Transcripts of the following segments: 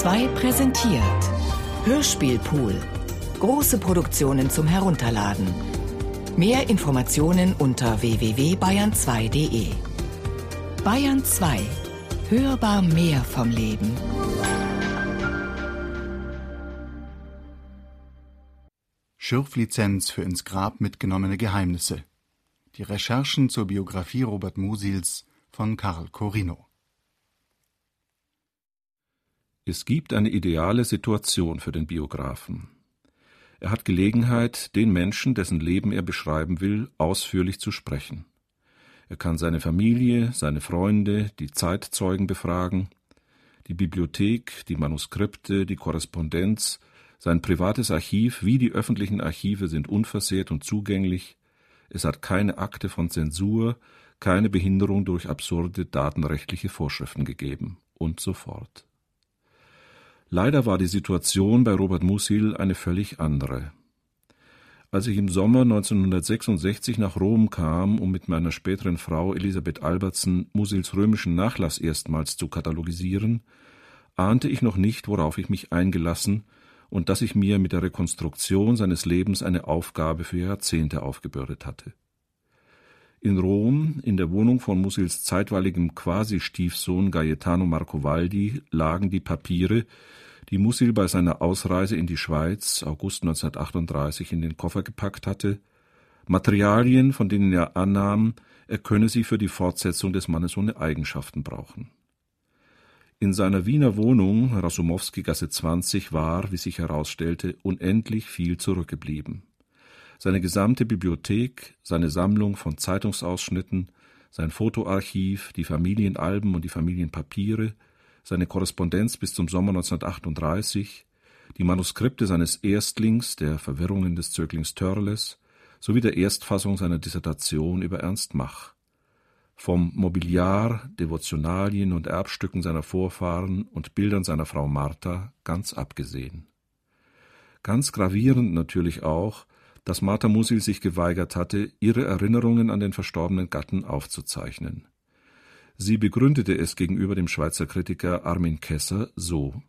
2 präsentiert Hörspielpool. Große Produktionen zum Herunterladen. Mehr Informationen unter www.bayern2.de. Bayern 2. Hörbar mehr vom Leben. Schürflizenz für ins Grab mitgenommene Geheimnisse. Die Recherchen zur Biografie Robert Musils von Karl Corino. Es gibt eine ideale Situation für den Biografen. Er hat Gelegenheit, den Menschen, dessen Leben er beschreiben will, ausführlich zu sprechen. Er kann seine Familie, seine Freunde, die Zeitzeugen befragen, die Bibliothek, die Manuskripte, die Korrespondenz, sein privates Archiv wie die öffentlichen Archive sind unversehrt und zugänglich, es hat keine Akte von Zensur, keine Behinderung durch absurde datenrechtliche Vorschriften gegeben und so fort. Leider war die Situation bei Robert Musil eine völlig andere. Als ich im Sommer 1966 nach Rom kam, um mit meiner späteren Frau Elisabeth Albertsen Musils römischen Nachlass erstmals zu katalogisieren, ahnte ich noch nicht, worauf ich mich eingelassen und dass ich mir mit der Rekonstruktion seines Lebens eine Aufgabe für Jahrzehnte aufgebürdet hatte. In Rom, in der Wohnung von Musils zeitweiligem Quasi-Stiefsohn Gaetano Marcovaldi, lagen die Papiere, die Musil bei seiner Ausreise in die Schweiz August 1938 in den Koffer gepackt hatte, Materialien, von denen er annahm, er könne sie für die Fortsetzung des Mannes ohne Eigenschaften brauchen. In seiner Wiener Wohnung, Rasumowski-Gasse 20, war, wie sich herausstellte, unendlich viel zurückgeblieben. Seine gesamte Bibliothek, seine Sammlung von Zeitungsausschnitten, sein Fotoarchiv, die Familienalben und die Familienpapiere, seine Korrespondenz bis zum Sommer 1938, die Manuskripte seines Erstlings, der Verwirrungen des Zöglings Törles, sowie der Erstfassung seiner Dissertation über Ernst Mach. Vom Mobiliar, Devotionalien und Erbstücken seiner Vorfahren und Bildern seiner Frau Martha ganz abgesehen. Ganz gravierend natürlich auch, dass Martha Musil sich geweigert hatte, ihre Erinnerungen an den verstorbenen Gatten aufzuzeichnen. Sie begründete es gegenüber dem Schweizer Kritiker Armin Kesser so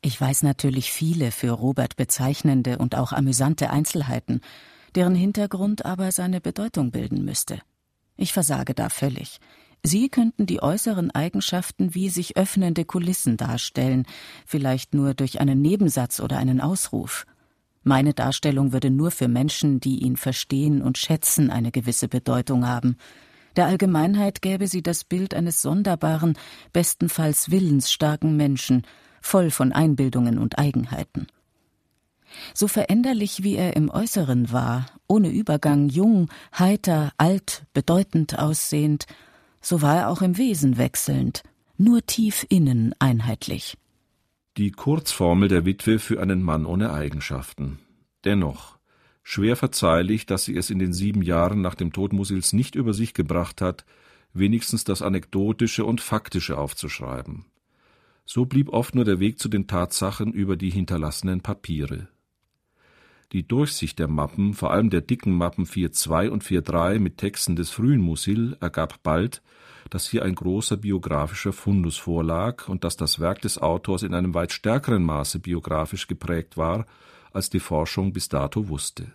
Ich weiß natürlich viele für Robert bezeichnende und auch amüsante Einzelheiten, deren Hintergrund aber seine Bedeutung bilden müsste. Ich versage da völlig. Sie könnten die äußeren Eigenschaften wie sich öffnende Kulissen darstellen, vielleicht nur durch einen Nebensatz oder einen Ausruf. Meine Darstellung würde nur für Menschen, die ihn verstehen und schätzen, eine gewisse Bedeutung haben. Der Allgemeinheit gäbe sie das Bild eines sonderbaren, bestenfalls willensstarken Menschen, voll von Einbildungen und Eigenheiten. So veränderlich wie er im Äußeren war, ohne Übergang jung, heiter, alt, bedeutend aussehend, so war er auch im Wesen wechselnd, nur tief innen einheitlich. Die Kurzformel der Witwe für einen Mann ohne Eigenschaften. Dennoch, Schwer verzeihlich, dass sie es in den sieben Jahren nach dem Tod Musils nicht über sich gebracht hat, wenigstens das Anekdotische und Faktische aufzuschreiben. So blieb oft nur der Weg zu den Tatsachen über die hinterlassenen Papiere. Die Durchsicht der Mappen, vor allem der dicken Mappen 4.2 und 4.3 mit Texten des frühen Musil, ergab bald, dass hier ein großer biografischer Fundus vorlag und dass das Werk des Autors in einem weit stärkeren Maße biografisch geprägt war als die Forschung bis dato wusste.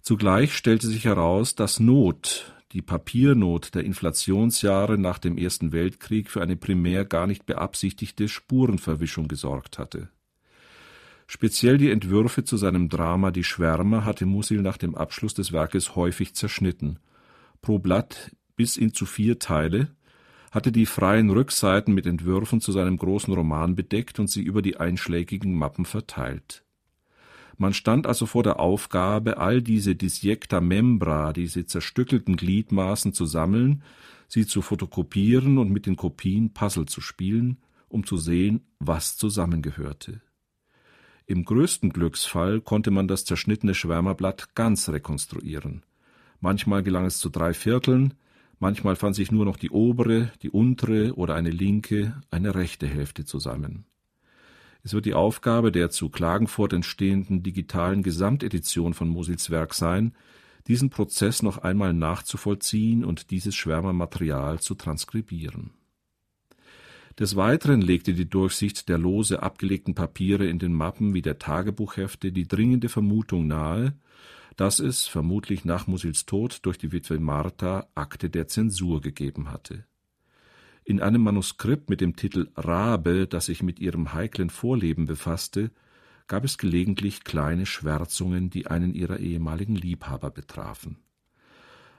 Zugleich stellte sich heraus, dass Not, die Papiernot der Inflationsjahre nach dem Ersten Weltkrieg für eine primär gar nicht beabsichtigte Spurenverwischung gesorgt hatte. Speziell die Entwürfe zu seinem Drama Die Schwärmer hatte Musil nach dem Abschluss des Werkes häufig zerschnitten. Pro Blatt bis in zu vier Teile, hatte die freien Rückseiten mit Entwürfen zu seinem großen Roman bedeckt und sie über die einschlägigen Mappen verteilt. Man stand also vor der Aufgabe, all diese disjecta membra, diese zerstückelten Gliedmaßen zu sammeln, sie zu fotokopieren und mit den Kopien Puzzle zu spielen, um zu sehen, was zusammengehörte. Im größten Glücksfall konnte man das zerschnittene Schwärmerblatt ganz rekonstruieren. Manchmal gelang es zu drei Vierteln, manchmal fand sich nur noch die obere, die untere oder eine linke, eine rechte Hälfte zusammen. Es wird die Aufgabe der zu Klagenfurt entstehenden digitalen Gesamtedition von Mosels Werk sein, diesen Prozess noch einmal nachzuvollziehen und dieses Schwärmermaterial zu transkribieren. Des Weiteren legte die Durchsicht der lose abgelegten Papiere in den Mappen wie der Tagebuchhefte die dringende Vermutung nahe, dass es, vermutlich nach Musils Tod durch die Witwe Martha, Akte der Zensur gegeben hatte. In einem Manuskript mit dem Titel Rabe, das sich mit ihrem heiklen Vorleben befasste, gab es gelegentlich kleine Schwärzungen, die einen ihrer ehemaligen Liebhaber betrafen.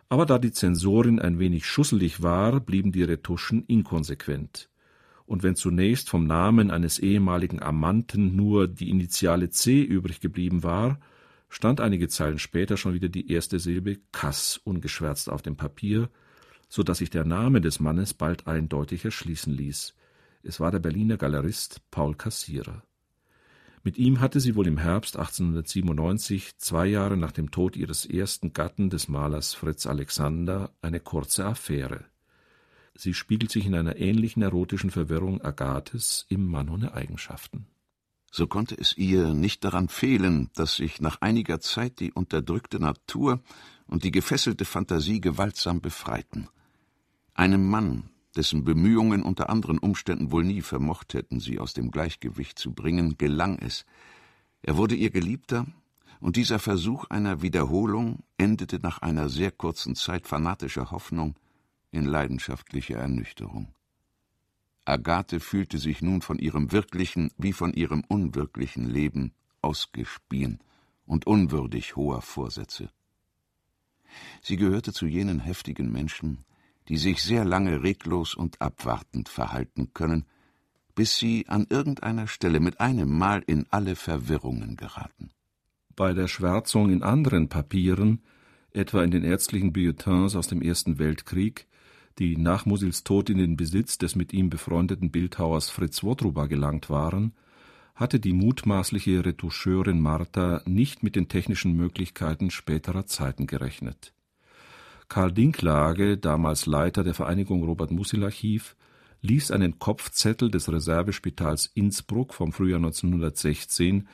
Aber da die Zensorin ein wenig schusselig war, blieben die Retuschen inkonsequent und wenn zunächst vom Namen eines ehemaligen Amanten nur die Initiale C übrig geblieben war, stand einige Zeilen später schon wieder die erste Silbe Kass ungeschwärzt auf dem Papier, so dass sich der Name des Mannes bald eindeutig erschließen ließ. Es war der Berliner Galerist Paul Kassierer. Mit ihm hatte sie wohl im Herbst 1897, zwei Jahre nach dem Tod ihres ersten Gatten, des Malers Fritz Alexander, eine kurze Affäre. Sie spiegelt sich in einer ähnlichen erotischen Verwirrung Agathes im Mann ohne Eigenschaften. So konnte es ihr nicht daran fehlen, dass sich nach einiger Zeit die unterdrückte Natur und die gefesselte Fantasie gewaltsam befreiten. Einem Mann, dessen Bemühungen unter anderen Umständen wohl nie vermocht hätten, sie aus dem Gleichgewicht zu bringen, gelang es. Er wurde ihr Geliebter, und dieser Versuch einer Wiederholung endete nach einer sehr kurzen Zeit fanatischer Hoffnung in leidenschaftlicher Ernüchterung. Agathe fühlte sich nun von ihrem wirklichen wie von ihrem unwirklichen Leben ausgespien und unwürdig hoher Vorsätze. Sie gehörte zu jenen heftigen Menschen, die sich sehr lange reglos und abwartend verhalten können, bis sie an irgendeiner Stelle mit einem Mal in alle Verwirrungen geraten. Bei der Schwärzung in anderen Papieren, etwa in den ärztlichen Bulletins aus dem Ersten Weltkrieg, die nach Musils Tod in den Besitz des mit ihm befreundeten Bildhauers Fritz Wotruba gelangt waren, hatte die mutmaßliche Retoucheurin Martha nicht mit den technischen Möglichkeiten späterer Zeiten gerechnet. Karl Dinklage, damals Leiter der Vereinigung Robert Musil Archiv, ließ einen Kopfzettel des Reservespitals Innsbruck vom Frühjahr 1916,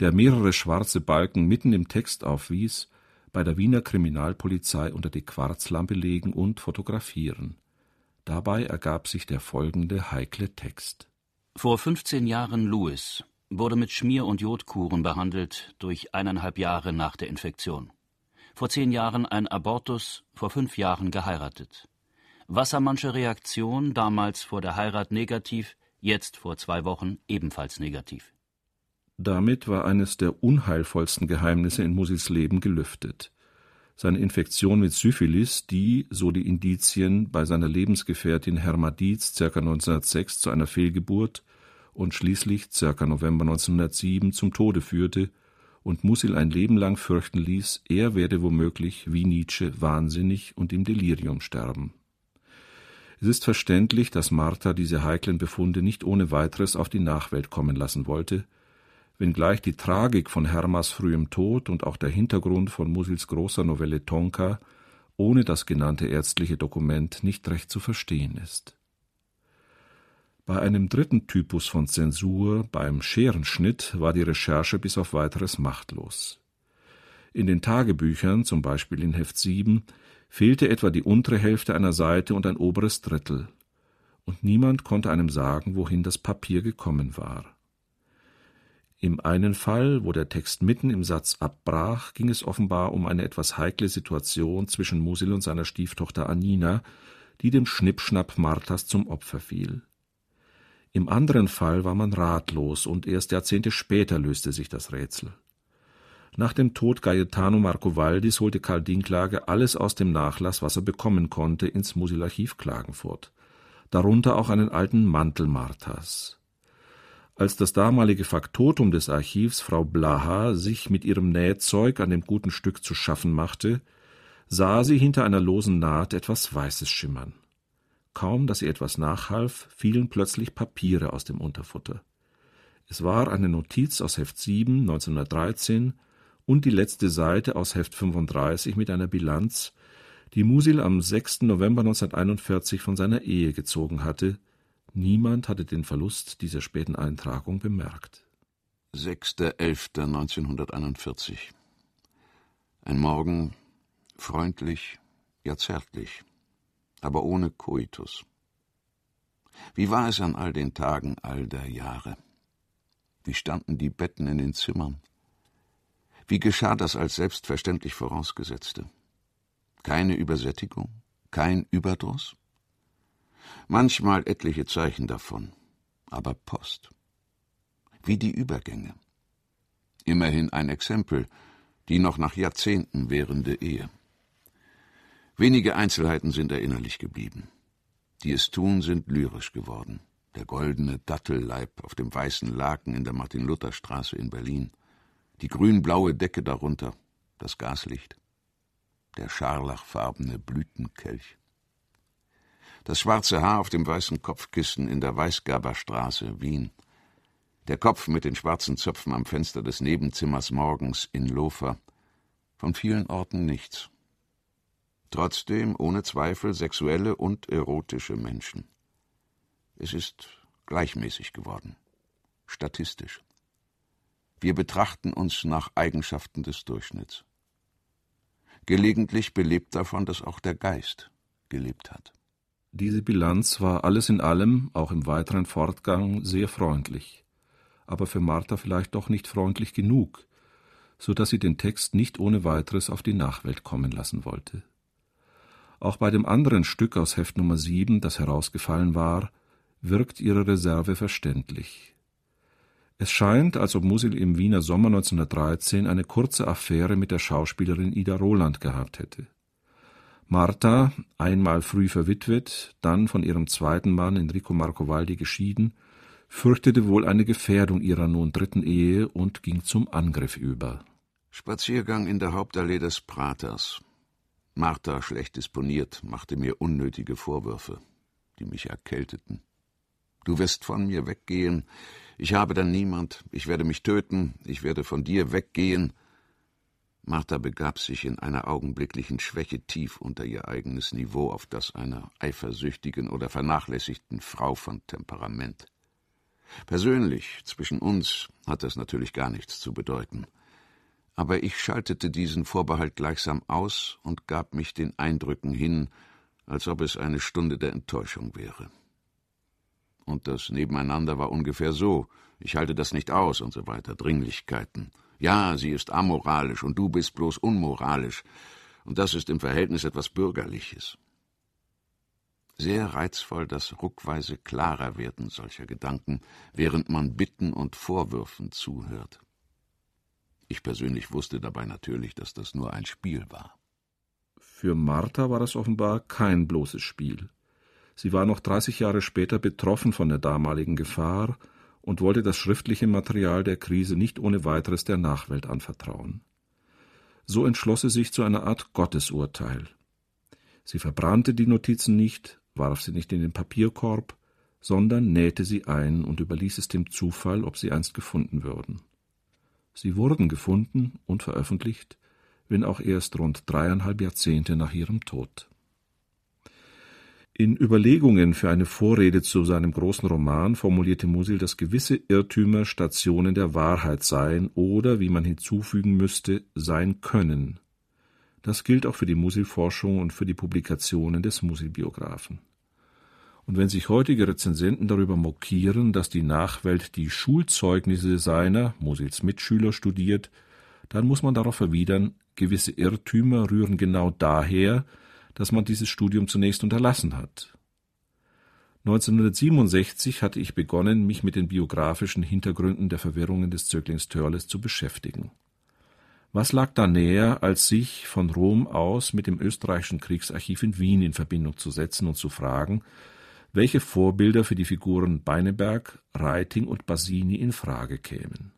der mehrere schwarze Balken mitten im Text aufwies, bei der Wiener Kriminalpolizei unter die Quarzlampe legen und fotografieren. Dabei ergab sich der folgende heikle Text. Vor 15 Jahren Louis wurde mit Schmier- und Jodkuren behandelt durch eineinhalb Jahre nach der Infektion. Vor zehn Jahren ein Abortus, vor fünf Jahren geheiratet. Wassermannsche Reaktion, damals vor der Heirat negativ, jetzt vor zwei Wochen ebenfalls negativ. Damit war eines der unheilvollsten Geheimnisse in Musils Leben gelüftet. Seine Infektion mit Syphilis, die, so die Indizien, bei seiner Lebensgefährtin Hermadiz ca. 1906 zu einer Fehlgeburt und schließlich ca. November 1907 zum Tode führte und Musil ein Leben lang fürchten ließ, er werde womöglich, wie Nietzsche, wahnsinnig und im Delirium sterben. Es ist verständlich, dass Martha diese heiklen Befunde nicht ohne weiteres auf die Nachwelt kommen lassen wollte, wenngleich die Tragik von Hermas frühem Tod und auch der Hintergrund von Musils großer Novelle Tonka ohne das genannte ärztliche Dokument nicht recht zu verstehen ist. Bei einem dritten Typus von Zensur, beim Scherenschnitt, war die Recherche bis auf weiteres machtlos. In den Tagebüchern, zum Beispiel in Heft 7, fehlte etwa die untere Hälfte einer Seite und ein oberes Drittel, und niemand konnte einem sagen, wohin das Papier gekommen war. Im einen Fall, wo der Text mitten im Satz abbrach, ging es offenbar um eine etwas heikle Situation zwischen Musil und seiner Stieftochter Anina, die dem Schnippschnapp Marthas zum Opfer fiel. Im anderen Fall war man ratlos, und erst Jahrzehnte später löste sich das Rätsel. Nach dem Tod Gaetano Marcovaldis holte Karl Dinklage alles aus dem Nachlass, was er bekommen konnte, ins Musil-Archiv Klagenfurt. Darunter auch einen alten Mantel Marthas. Als das damalige Faktotum des Archivs, Frau Blaha, sich mit ihrem Nähzeug an dem guten Stück zu schaffen machte, sah sie hinter einer losen Naht etwas Weißes schimmern. Kaum, dass sie etwas nachhalf, fielen plötzlich Papiere aus dem Unterfutter. Es war eine Notiz aus Heft 7 1913 und die letzte Seite aus Heft 35 mit einer Bilanz, die Musil am 6. November 1941 von seiner Ehe gezogen hatte, Niemand hatte den Verlust dieser späten Eintragung bemerkt. 6.11.1941 Ein Morgen, freundlich, ja zärtlich, aber ohne Koitus. Wie war es an all den Tagen all der Jahre? Wie standen die Betten in den Zimmern? Wie geschah das als selbstverständlich vorausgesetzte? Keine Übersättigung, kein Überdruss? Manchmal etliche Zeichen davon, aber Post. Wie die Übergänge. Immerhin ein Exempel, die noch nach Jahrzehnten währende Ehe. Wenige Einzelheiten sind erinnerlich geblieben. Die es tun, sind lyrisch geworden der goldene Dattelleib auf dem weißen Laken in der Martin-Luther-Straße in Berlin, die grün-blaue Decke darunter, das Gaslicht, der scharlachfarbene Blütenkelch. Das schwarze Haar auf dem weißen Kopfkissen in der Weißgerberstraße, Wien. Der Kopf mit den schwarzen Zöpfen am Fenster des Nebenzimmers morgens in Lofer. Von vielen Orten nichts. Trotzdem ohne Zweifel sexuelle und erotische Menschen. Es ist gleichmäßig geworden, statistisch. Wir betrachten uns nach Eigenschaften des Durchschnitts. Gelegentlich belebt davon, dass auch der Geist gelebt hat. Diese Bilanz war alles in allem, auch im weiteren Fortgang, sehr freundlich, aber für Martha vielleicht doch nicht freundlich genug, so dass sie den Text nicht ohne weiteres auf die Nachwelt kommen lassen wollte. Auch bei dem anderen Stück aus Heft Nummer 7, das herausgefallen war, wirkt ihre Reserve verständlich. Es scheint, als ob Musil im Wiener Sommer 1913 eine kurze Affäre mit der Schauspielerin Ida Roland gehabt hätte. Martha, einmal früh verwitwet, dann von ihrem zweiten Mann Enrico Marcovaldi geschieden, fürchtete wohl eine Gefährdung ihrer nun dritten Ehe und ging zum Angriff über. Spaziergang in der Hauptallee des Praters. Martha, schlecht disponiert, machte mir unnötige Vorwürfe, die mich erkälteten. Du wirst von mir weggehen. Ich habe dann niemand. Ich werde mich töten. Ich werde von dir weggehen. Martha begab sich in einer augenblicklichen Schwäche tief unter ihr eigenes Niveau auf das einer eifersüchtigen oder vernachlässigten Frau von Temperament. Persönlich, zwischen uns, hat das natürlich gar nichts zu bedeuten. Aber ich schaltete diesen Vorbehalt gleichsam aus und gab mich den Eindrücken hin, als ob es eine Stunde der Enttäuschung wäre und das Nebeneinander war ungefähr so ich halte das nicht aus und so weiter, Dringlichkeiten. Ja, sie ist amoralisch und du bist bloß unmoralisch, und das ist im Verhältnis etwas Bürgerliches. Sehr reizvoll das ruckweise klarer werden solcher Gedanken, während man Bitten und Vorwürfen zuhört. Ich persönlich wusste dabei natürlich, dass das nur ein Spiel war. Für Martha war das offenbar kein bloßes Spiel. Sie war noch 30 Jahre später betroffen von der damaligen Gefahr und wollte das schriftliche Material der Krise nicht ohne weiteres der Nachwelt anvertrauen. So entschloss sie sich zu einer Art Gottesurteil. Sie verbrannte die Notizen nicht, warf sie nicht in den Papierkorb, sondern nähte sie ein und überließ es dem Zufall, ob sie einst gefunden würden. Sie wurden gefunden und veröffentlicht, wenn auch erst rund dreieinhalb Jahrzehnte nach ihrem Tod. In Überlegungen für eine Vorrede zu seinem großen Roman formulierte Musil, dass gewisse Irrtümer Stationen der Wahrheit seien oder, wie man hinzufügen müsste, sein können. Das gilt auch für die Musil-Forschung und für die Publikationen des Musil-Biographen. Und wenn sich heutige Rezensenten darüber mokieren, dass die Nachwelt die Schulzeugnisse seiner, Musils Mitschüler, studiert, dann muss man darauf erwidern, gewisse Irrtümer rühren genau daher, dass man dieses Studium zunächst unterlassen hat. 1967 hatte ich begonnen, mich mit den biografischen Hintergründen der Verwirrungen des Zöglings Törles zu beschäftigen. Was lag da näher, als sich von Rom aus mit dem österreichischen Kriegsarchiv in Wien in Verbindung zu setzen und zu fragen, welche Vorbilder für die Figuren Beineberg, Reiting und Basini in Frage kämen.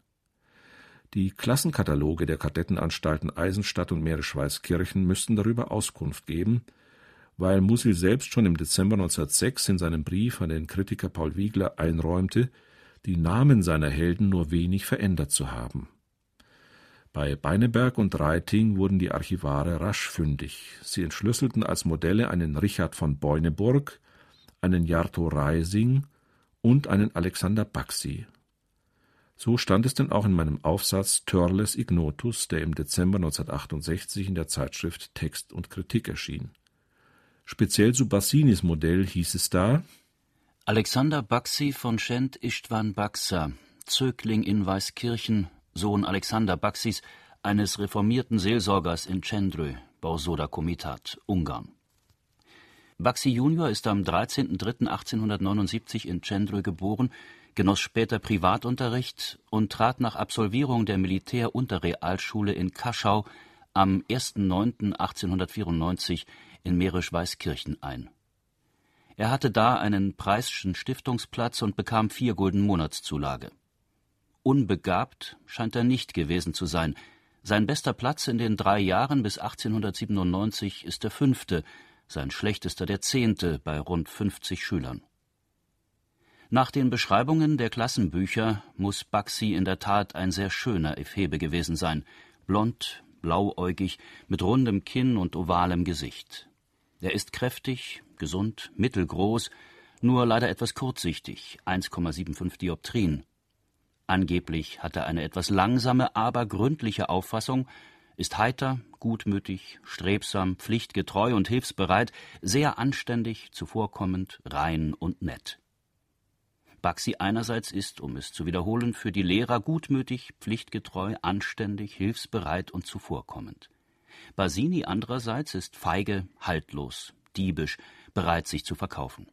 Die Klassenkataloge der Kadettenanstalten Eisenstadt und Meeresschweißkirchen müssten darüber Auskunft geben, weil Musil selbst schon im Dezember 1906 in seinem Brief an den Kritiker Paul Wiegler einräumte, die Namen seiner Helden nur wenig verändert zu haben. Bei Beineberg und Reiting wurden die Archivare rasch fündig. Sie entschlüsselten als Modelle einen Richard von Beuneburg, einen Jarto Reising und einen Alexander Baxi. So stand es denn auch in meinem Aufsatz Törles Ignotus, der im Dezember 1968 in der Zeitschrift Text und Kritik erschien. Speziell zu Bassinis Modell hieß es da Alexander Baxi von Schent Istvan Baxa, Zögling in Weißkirchen, Sohn Alexander Baxis, eines reformierten Seelsorgers in Cendrö, Borsoda Komitat, Ungarn. Baxi Junior ist am 13.03.1879 in Cendrö geboren, genoss später Privatunterricht und trat nach Absolvierung der Militärunterrealschule in Kaschau am 1.09.1894 in Mährisch-Weißkirchen ein. Er hatte da einen Preißschen Stiftungsplatz und bekam vier Gulden Monatszulage. Unbegabt scheint er nicht gewesen zu sein. Sein bester Platz in den drei Jahren bis 1897 ist der fünfte, sein schlechtester der zehnte bei rund 50 Schülern. Nach den Beschreibungen der Klassenbücher muss Baxi in der Tat ein sehr schöner Ephebe gewesen sein, blond, blauäugig, mit rundem Kinn und ovalem Gesicht. Er ist kräftig, gesund, mittelgroß, nur leider etwas kurzsichtig, 1,75 Dioptrien. Angeblich hat er eine etwas langsame, aber gründliche Auffassung, ist heiter, gutmütig, strebsam, pflichtgetreu und hilfsbereit, sehr anständig, zuvorkommend, rein und nett. Baxi einerseits ist, um es zu wiederholen, für die Lehrer gutmütig, pflichtgetreu, anständig, hilfsbereit und zuvorkommend. Basini andererseits ist feige, haltlos, diebisch, bereit sich zu verkaufen.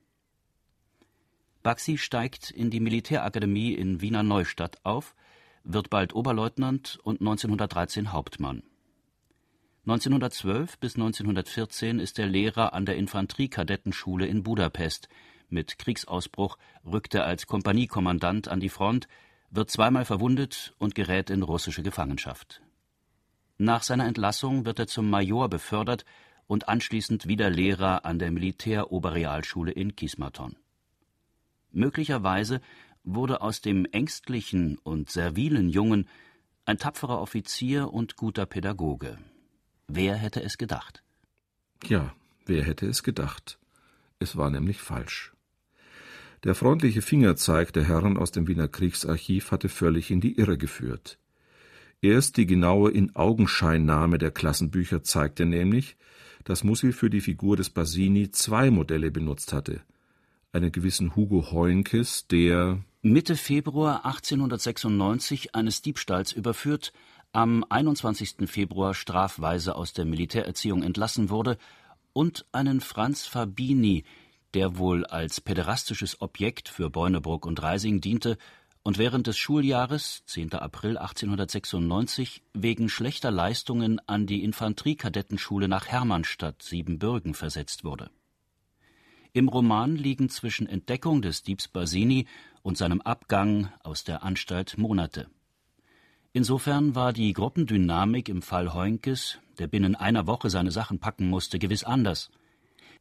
Baxi steigt in die Militärakademie in Wiener Neustadt auf, wird bald Oberleutnant und 1913 Hauptmann. 1912 bis 1914 ist er Lehrer an der Infanteriekadettenschule in Budapest. Mit Kriegsausbruch rückt er als Kompaniekommandant an die Front, wird zweimal verwundet und gerät in russische Gefangenschaft. Nach seiner Entlassung wird er zum Major befördert und anschließend wieder Lehrer an der Militäroberrealschule in Kismaton. Möglicherweise wurde aus dem ängstlichen und servilen Jungen ein tapferer Offizier und guter Pädagoge. Wer hätte es gedacht? Ja, wer hätte es gedacht? Es war nämlich falsch. Der freundliche Fingerzeig der Herren aus dem Wiener Kriegsarchiv hatte völlig in die Irre geführt. Erst die genaue In-Augenscheinnahme der Klassenbücher zeigte nämlich, dass Musil für die Figur des Basini zwei Modelle benutzt hatte – einen gewissen Hugo Heunkes, der Mitte Februar 1896 eines Diebstahls überführt, am 21. Februar strafweise aus der Militärerziehung entlassen wurde, und einen Franz Fabini, der wohl als päderastisches Objekt für Beuneburg und Reising diente und während des Schuljahres 10. April 1896 wegen schlechter Leistungen an die Infanteriekadettenschule nach Hermannstadt Siebenbürgen versetzt wurde im Roman liegen zwischen Entdeckung des Diebs Basini und seinem Abgang aus der Anstalt Monate. Insofern war die Gruppendynamik im Fall Heunkes, der binnen einer Woche seine Sachen packen musste, gewiss anders.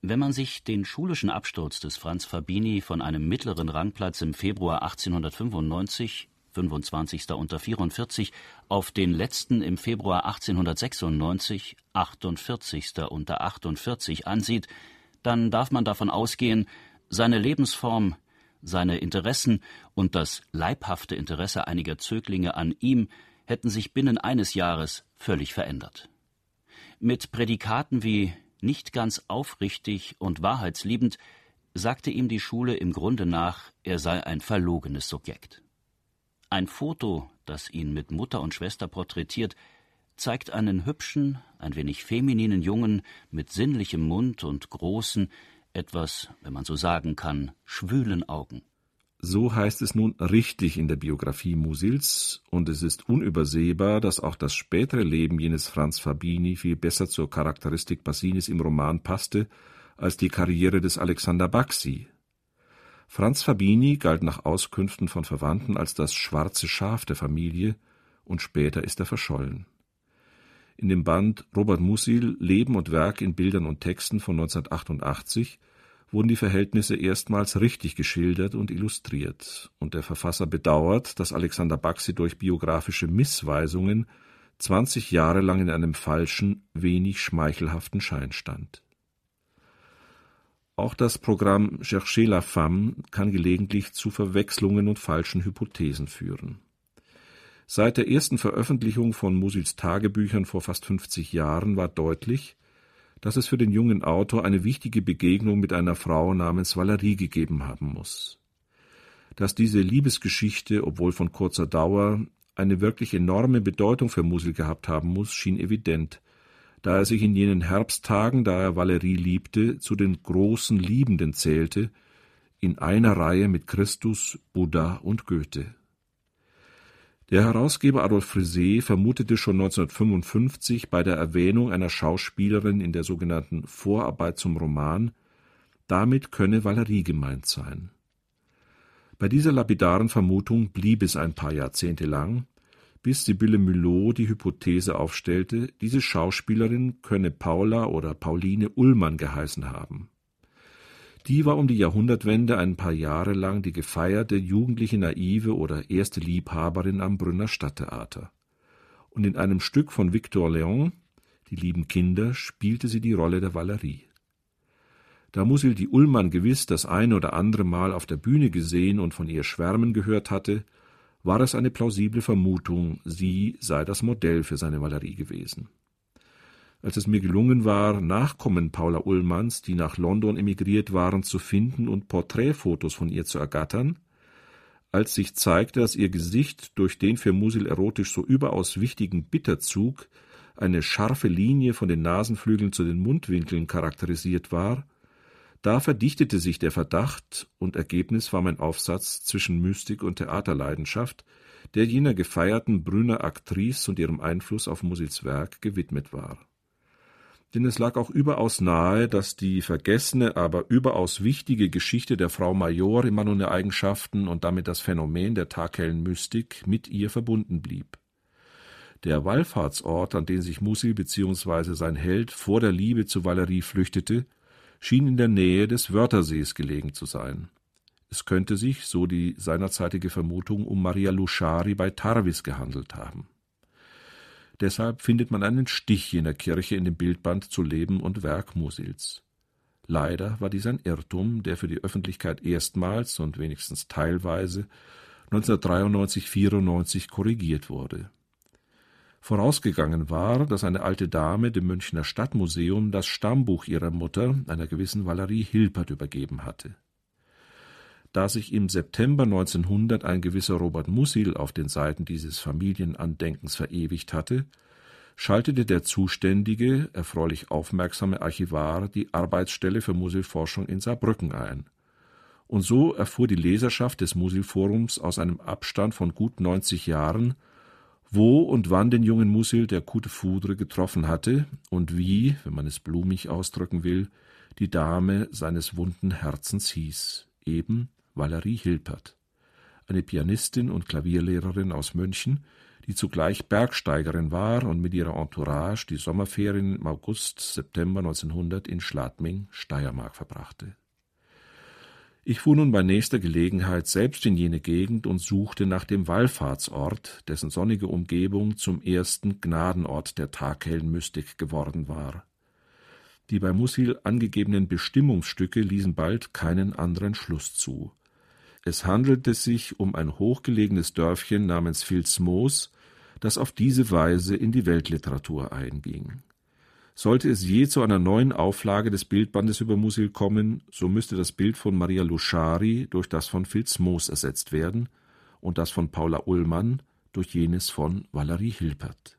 Wenn man sich den schulischen Absturz des Franz Fabini von einem mittleren Rangplatz im Februar 1895 25. unter 44, auf den letzten im Februar 1896, 48. unter 48 ansieht, dann darf man davon ausgehen, seine Lebensform, seine Interessen und das leibhafte Interesse einiger Zöglinge an ihm hätten sich binnen eines Jahres völlig verändert. Mit Prädikaten wie nicht ganz aufrichtig und wahrheitsliebend sagte ihm die Schule im Grunde nach, er sei ein verlogenes Subjekt. Ein Foto, das ihn mit Mutter und Schwester porträtiert, zeigt einen hübschen, ein wenig femininen Jungen mit sinnlichem Mund und großen, etwas, wenn man so sagen kann, schwülen Augen. So heißt es nun richtig in der Biografie Musils, und es ist unübersehbar, dass auch das spätere Leben jenes Franz Fabini viel besser zur Charakteristik Bassinis im Roman passte, als die Karriere des Alexander Baxi. Franz Fabini galt nach Auskünften von Verwandten als das schwarze Schaf der Familie, und später ist er verschollen. In dem Band Robert Musil Leben und Werk in Bildern und Texten von 1988 wurden die Verhältnisse erstmals richtig geschildert und illustriert, und der Verfasser bedauert, dass Alexander Baxi durch biografische Missweisungen 20 Jahre lang in einem falschen, wenig schmeichelhaften Schein stand. Auch das Programm Cherchez la femme kann gelegentlich zu Verwechslungen und falschen Hypothesen führen. Seit der ersten Veröffentlichung von Musils Tagebüchern vor fast 50 Jahren war deutlich, dass es für den jungen Autor eine wichtige Begegnung mit einer Frau namens Valerie gegeben haben muss. Dass diese Liebesgeschichte, obwohl von kurzer Dauer, eine wirklich enorme Bedeutung für Musil gehabt haben muss, schien evident, da er sich in jenen Herbsttagen, da er Valerie liebte, zu den großen Liebenden zählte, in einer Reihe mit Christus, Buddha und Goethe. Der Herausgeber Adolf Frisee vermutete schon 1955 bei der Erwähnung einer Schauspielerin in der sogenannten Vorarbeit zum Roman, damit könne Valerie gemeint sein. Bei dieser lapidaren Vermutung blieb es ein paar Jahrzehnte lang, bis Sibylle Mülot die Hypothese aufstellte, diese Schauspielerin könne Paula oder Pauline Ullmann geheißen haben. Die war um die Jahrhundertwende ein paar Jahre lang die gefeierte jugendliche Naive oder erste Liebhaberin am Brünner Stadttheater. Und in einem Stück von Victor Leon, Die lieben Kinder, spielte sie die Rolle der Valerie. Da Musil die Ullmann gewiss das eine oder andere Mal auf der Bühne gesehen und von ihr schwärmen gehört hatte, war es eine plausible Vermutung, sie sei das Modell für seine Valerie gewesen als es mir gelungen war, Nachkommen Paula Ullmanns, die nach London emigriert waren, zu finden und Porträtfotos von ihr zu ergattern, als sich zeigte, dass ihr Gesicht durch den für Musil erotisch so überaus wichtigen Bitterzug, eine scharfe Linie von den Nasenflügeln zu den Mundwinkeln charakterisiert war, da verdichtete sich der Verdacht, und Ergebnis war mein Aufsatz zwischen Mystik und Theaterleidenschaft, der jener gefeierten Brünner Aktrice und ihrem Einfluss auf Musils Werk gewidmet war denn es lag auch überaus nahe, dass die vergessene, aber überaus wichtige Geschichte der Frau Major immer nur Eigenschaften und damit das Phänomen der taghellen Mystik mit ihr verbunden blieb. Der Wallfahrtsort, an den sich Musil bzw. sein Held vor der Liebe zu Valerie flüchtete, schien in der Nähe des Wörthersees gelegen zu sein. Es könnte sich, so die seinerzeitige Vermutung, um Maria Luschari bei Tarvis gehandelt haben. Deshalb findet man einen Stich jener Kirche in dem Bildband zu Leben und Werk Musils. Leider war dies ein Irrtum, der für die Öffentlichkeit erstmals und wenigstens teilweise 1993-94 korrigiert wurde. Vorausgegangen war, dass eine alte Dame dem Münchner Stadtmuseum das Stammbuch ihrer Mutter, einer gewissen Valerie Hilpert, übergeben hatte. Da sich im September 1900 ein gewisser Robert Musil auf den Seiten dieses Familienandenkens verewigt hatte, schaltete der zuständige, erfreulich aufmerksame Archivar die Arbeitsstelle für Musilforschung in Saarbrücken ein. Und so erfuhr die Leserschaft des Musilforums aus einem Abstand von gut 90 Jahren, wo und wann den jungen Musil der Coup de Foudre getroffen hatte und wie, wenn man es blumig ausdrücken will, die Dame seines wunden Herzens hieß, eben Valerie Hilpert, eine Pianistin und Klavierlehrerin aus München, die zugleich Bergsteigerin war und mit ihrer Entourage die Sommerferien im August, September 1900 in Schladming, Steiermark verbrachte. Ich fuhr nun bei nächster Gelegenheit selbst in jene Gegend und suchte nach dem Wallfahrtsort, dessen sonnige Umgebung zum ersten Gnadenort der taghellen Mystik geworden war. Die bei Musil angegebenen Bestimmungsstücke ließen bald keinen anderen Schluss zu. Es handelte sich um ein hochgelegenes Dörfchen namens Vilsmoos, das auf diese Weise in die Weltliteratur einging. Sollte es je zu einer neuen Auflage des Bildbandes über Musil kommen, so müsste das Bild von Maria Luschari durch das von Vilsmoos ersetzt werden und das von Paula Ullmann durch jenes von Valerie Hilpert.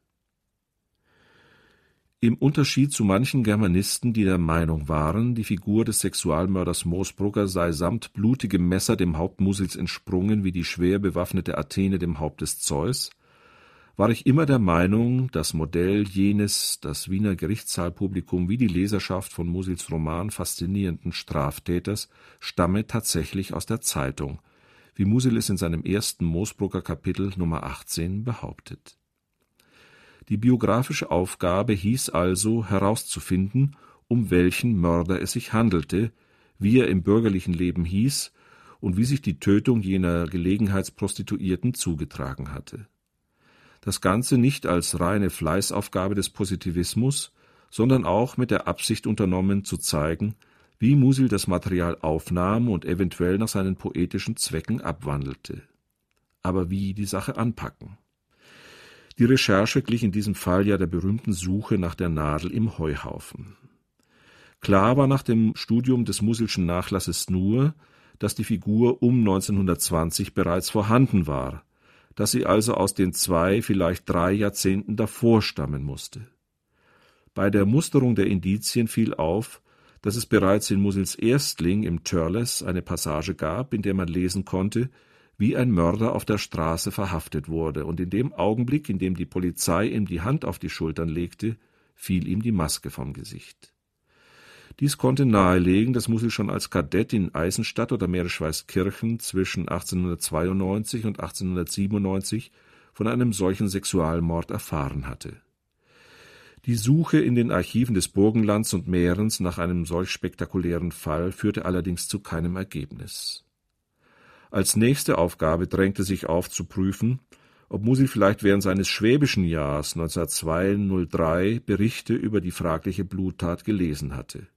Im Unterschied zu manchen Germanisten, die der Meinung waren, die Figur des Sexualmörders Moosbrugger sei samt blutigem Messer dem Haupt Musils entsprungen wie die schwer bewaffnete Athene dem Haupt des Zeus, war ich immer der Meinung, das Modell jenes das Wiener Gerichtssaalpublikum wie die Leserschaft von Musils Roman faszinierenden Straftäters stamme tatsächlich aus der Zeitung, wie Musil es in seinem ersten Moosbrugger Kapitel Nummer 18 behauptet die biografische Aufgabe hieß also herauszufinden, um welchen Mörder es sich handelte, wie er im bürgerlichen Leben hieß und wie sich die Tötung jener Gelegenheitsprostituierten zugetragen hatte. Das Ganze nicht als reine Fleißaufgabe des Positivismus, sondern auch mit der Absicht unternommen zu zeigen, wie Musil das Material aufnahm und eventuell nach seinen poetischen Zwecken abwandelte. Aber wie die Sache anpacken. Die Recherche glich in diesem Fall ja der berühmten Suche nach der Nadel im Heuhaufen. Klar war nach dem Studium des Musilschen Nachlasses nur, dass die Figur um 1920 bereits vorhanden war, dass sie also aus den zwei, vielleicht drei Jahrzehnten davor stammen musste. Bei der Musterung der Indizien fiel auf, dass es bereits in Musils Erstling im Törles eine Passage gab, in der man lesen konnte, wie ein Mörder auf der Straße verhaftet wurde, und in dem Augenblick, in dem die Polizei ihm die Hand auf die Schultern legte, fiel ihm die Maske vom Gesicht. Dies konnte nahelegen, dass Musil schon als Kadett in Eisenstadt oder Meerschweißkirchen zwischen 1892 und 1897 von einem solchen Sexualmord erfahren hatte. Die Suche in den Archiven des Burgenlands und Mährens nach einem solch spektakulären Fall führte allerdings zu keinem Ergebnis. Als nächste Aufgabe drängte sich auf zu prüfen, ob Musil vielleicht während seines schwäbischen Jahres 1902-03 Berichte über die fragliche Bluttat gelesen hatte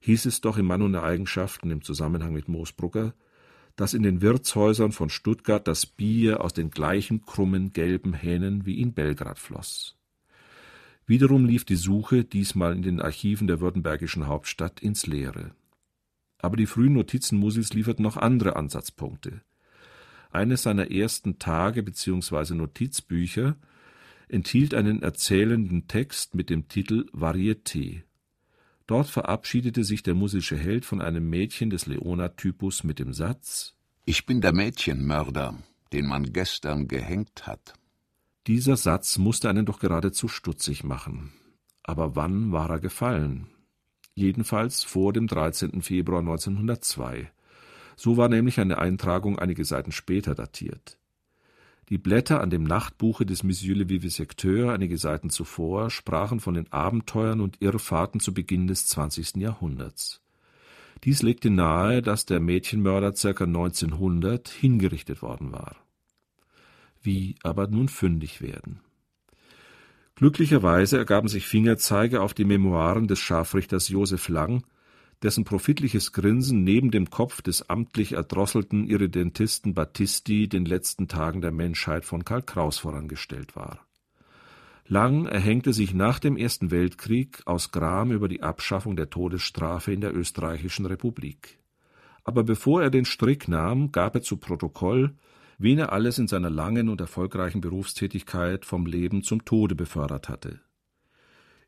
hieß es doch im Mann und Eigenschaften im Zusammenhang mit Moosbrugger, dass in den Wirtshäusern von Stuttgart das Bier aus den gleichen krummen gelben Hähnen wie in Belgrad floss. Wiederum lief die Suche, diesmal in den Archiven der württembergischen Hauptstadt, ins Leere. Aber die frühen Notizen Musils lieferten noch andere Ansatzpunkte. Eines seiner ersten Tage bzw. Notizbücher enthielt einen erzählenden Text mit dem Titel Varieté. Dort verabschiedete sich der musische Held von einem Mädchen des Leona-Typus mit dem Satz Ich bin der Mädchenmörder, den man gestern gehängt hat. Dieser Satz musste einen doch geradezu stutzig machen. Aber wann war er gefallen? Jedenfalls vor dem 13. Februar 1902. So war nämlich eine Eintragung einige Seiten später datiert. Die Blätter an dem Nachtbuche des Monsieur le Vivisecteur einige Seiten zuvor sprachen von den Abenteuern und Irrfahrten zu Beginn des 20. Jahrhunderts. Dies legte nahe, dass der Mädchenmörder ca. 1900 hingerichtet worden war. Wie aber nun fündig werden? Glücklicherweise ergaben sich Fingerzeige auf die Memoiren des Scharfrichters Josef Lang, dessen profitliches Grinsen neben dem Kopf des amtlich erdrosselten Irredentisten Battisti den letzten Tagen der Menschheit von Karl Kraus vorangestellt war. Lang erhängte sich nach dem Ersten Weltkrieg aus Gram über die Abschaffung der Todesstrafe in der österreichischen Republik. Aber bevor er den Strick nahm, gab er zu Protokoll, wen er alles in seiner langen und erfolgreichen Berufstätigkeit vom Leben zum Tode befördert hatte.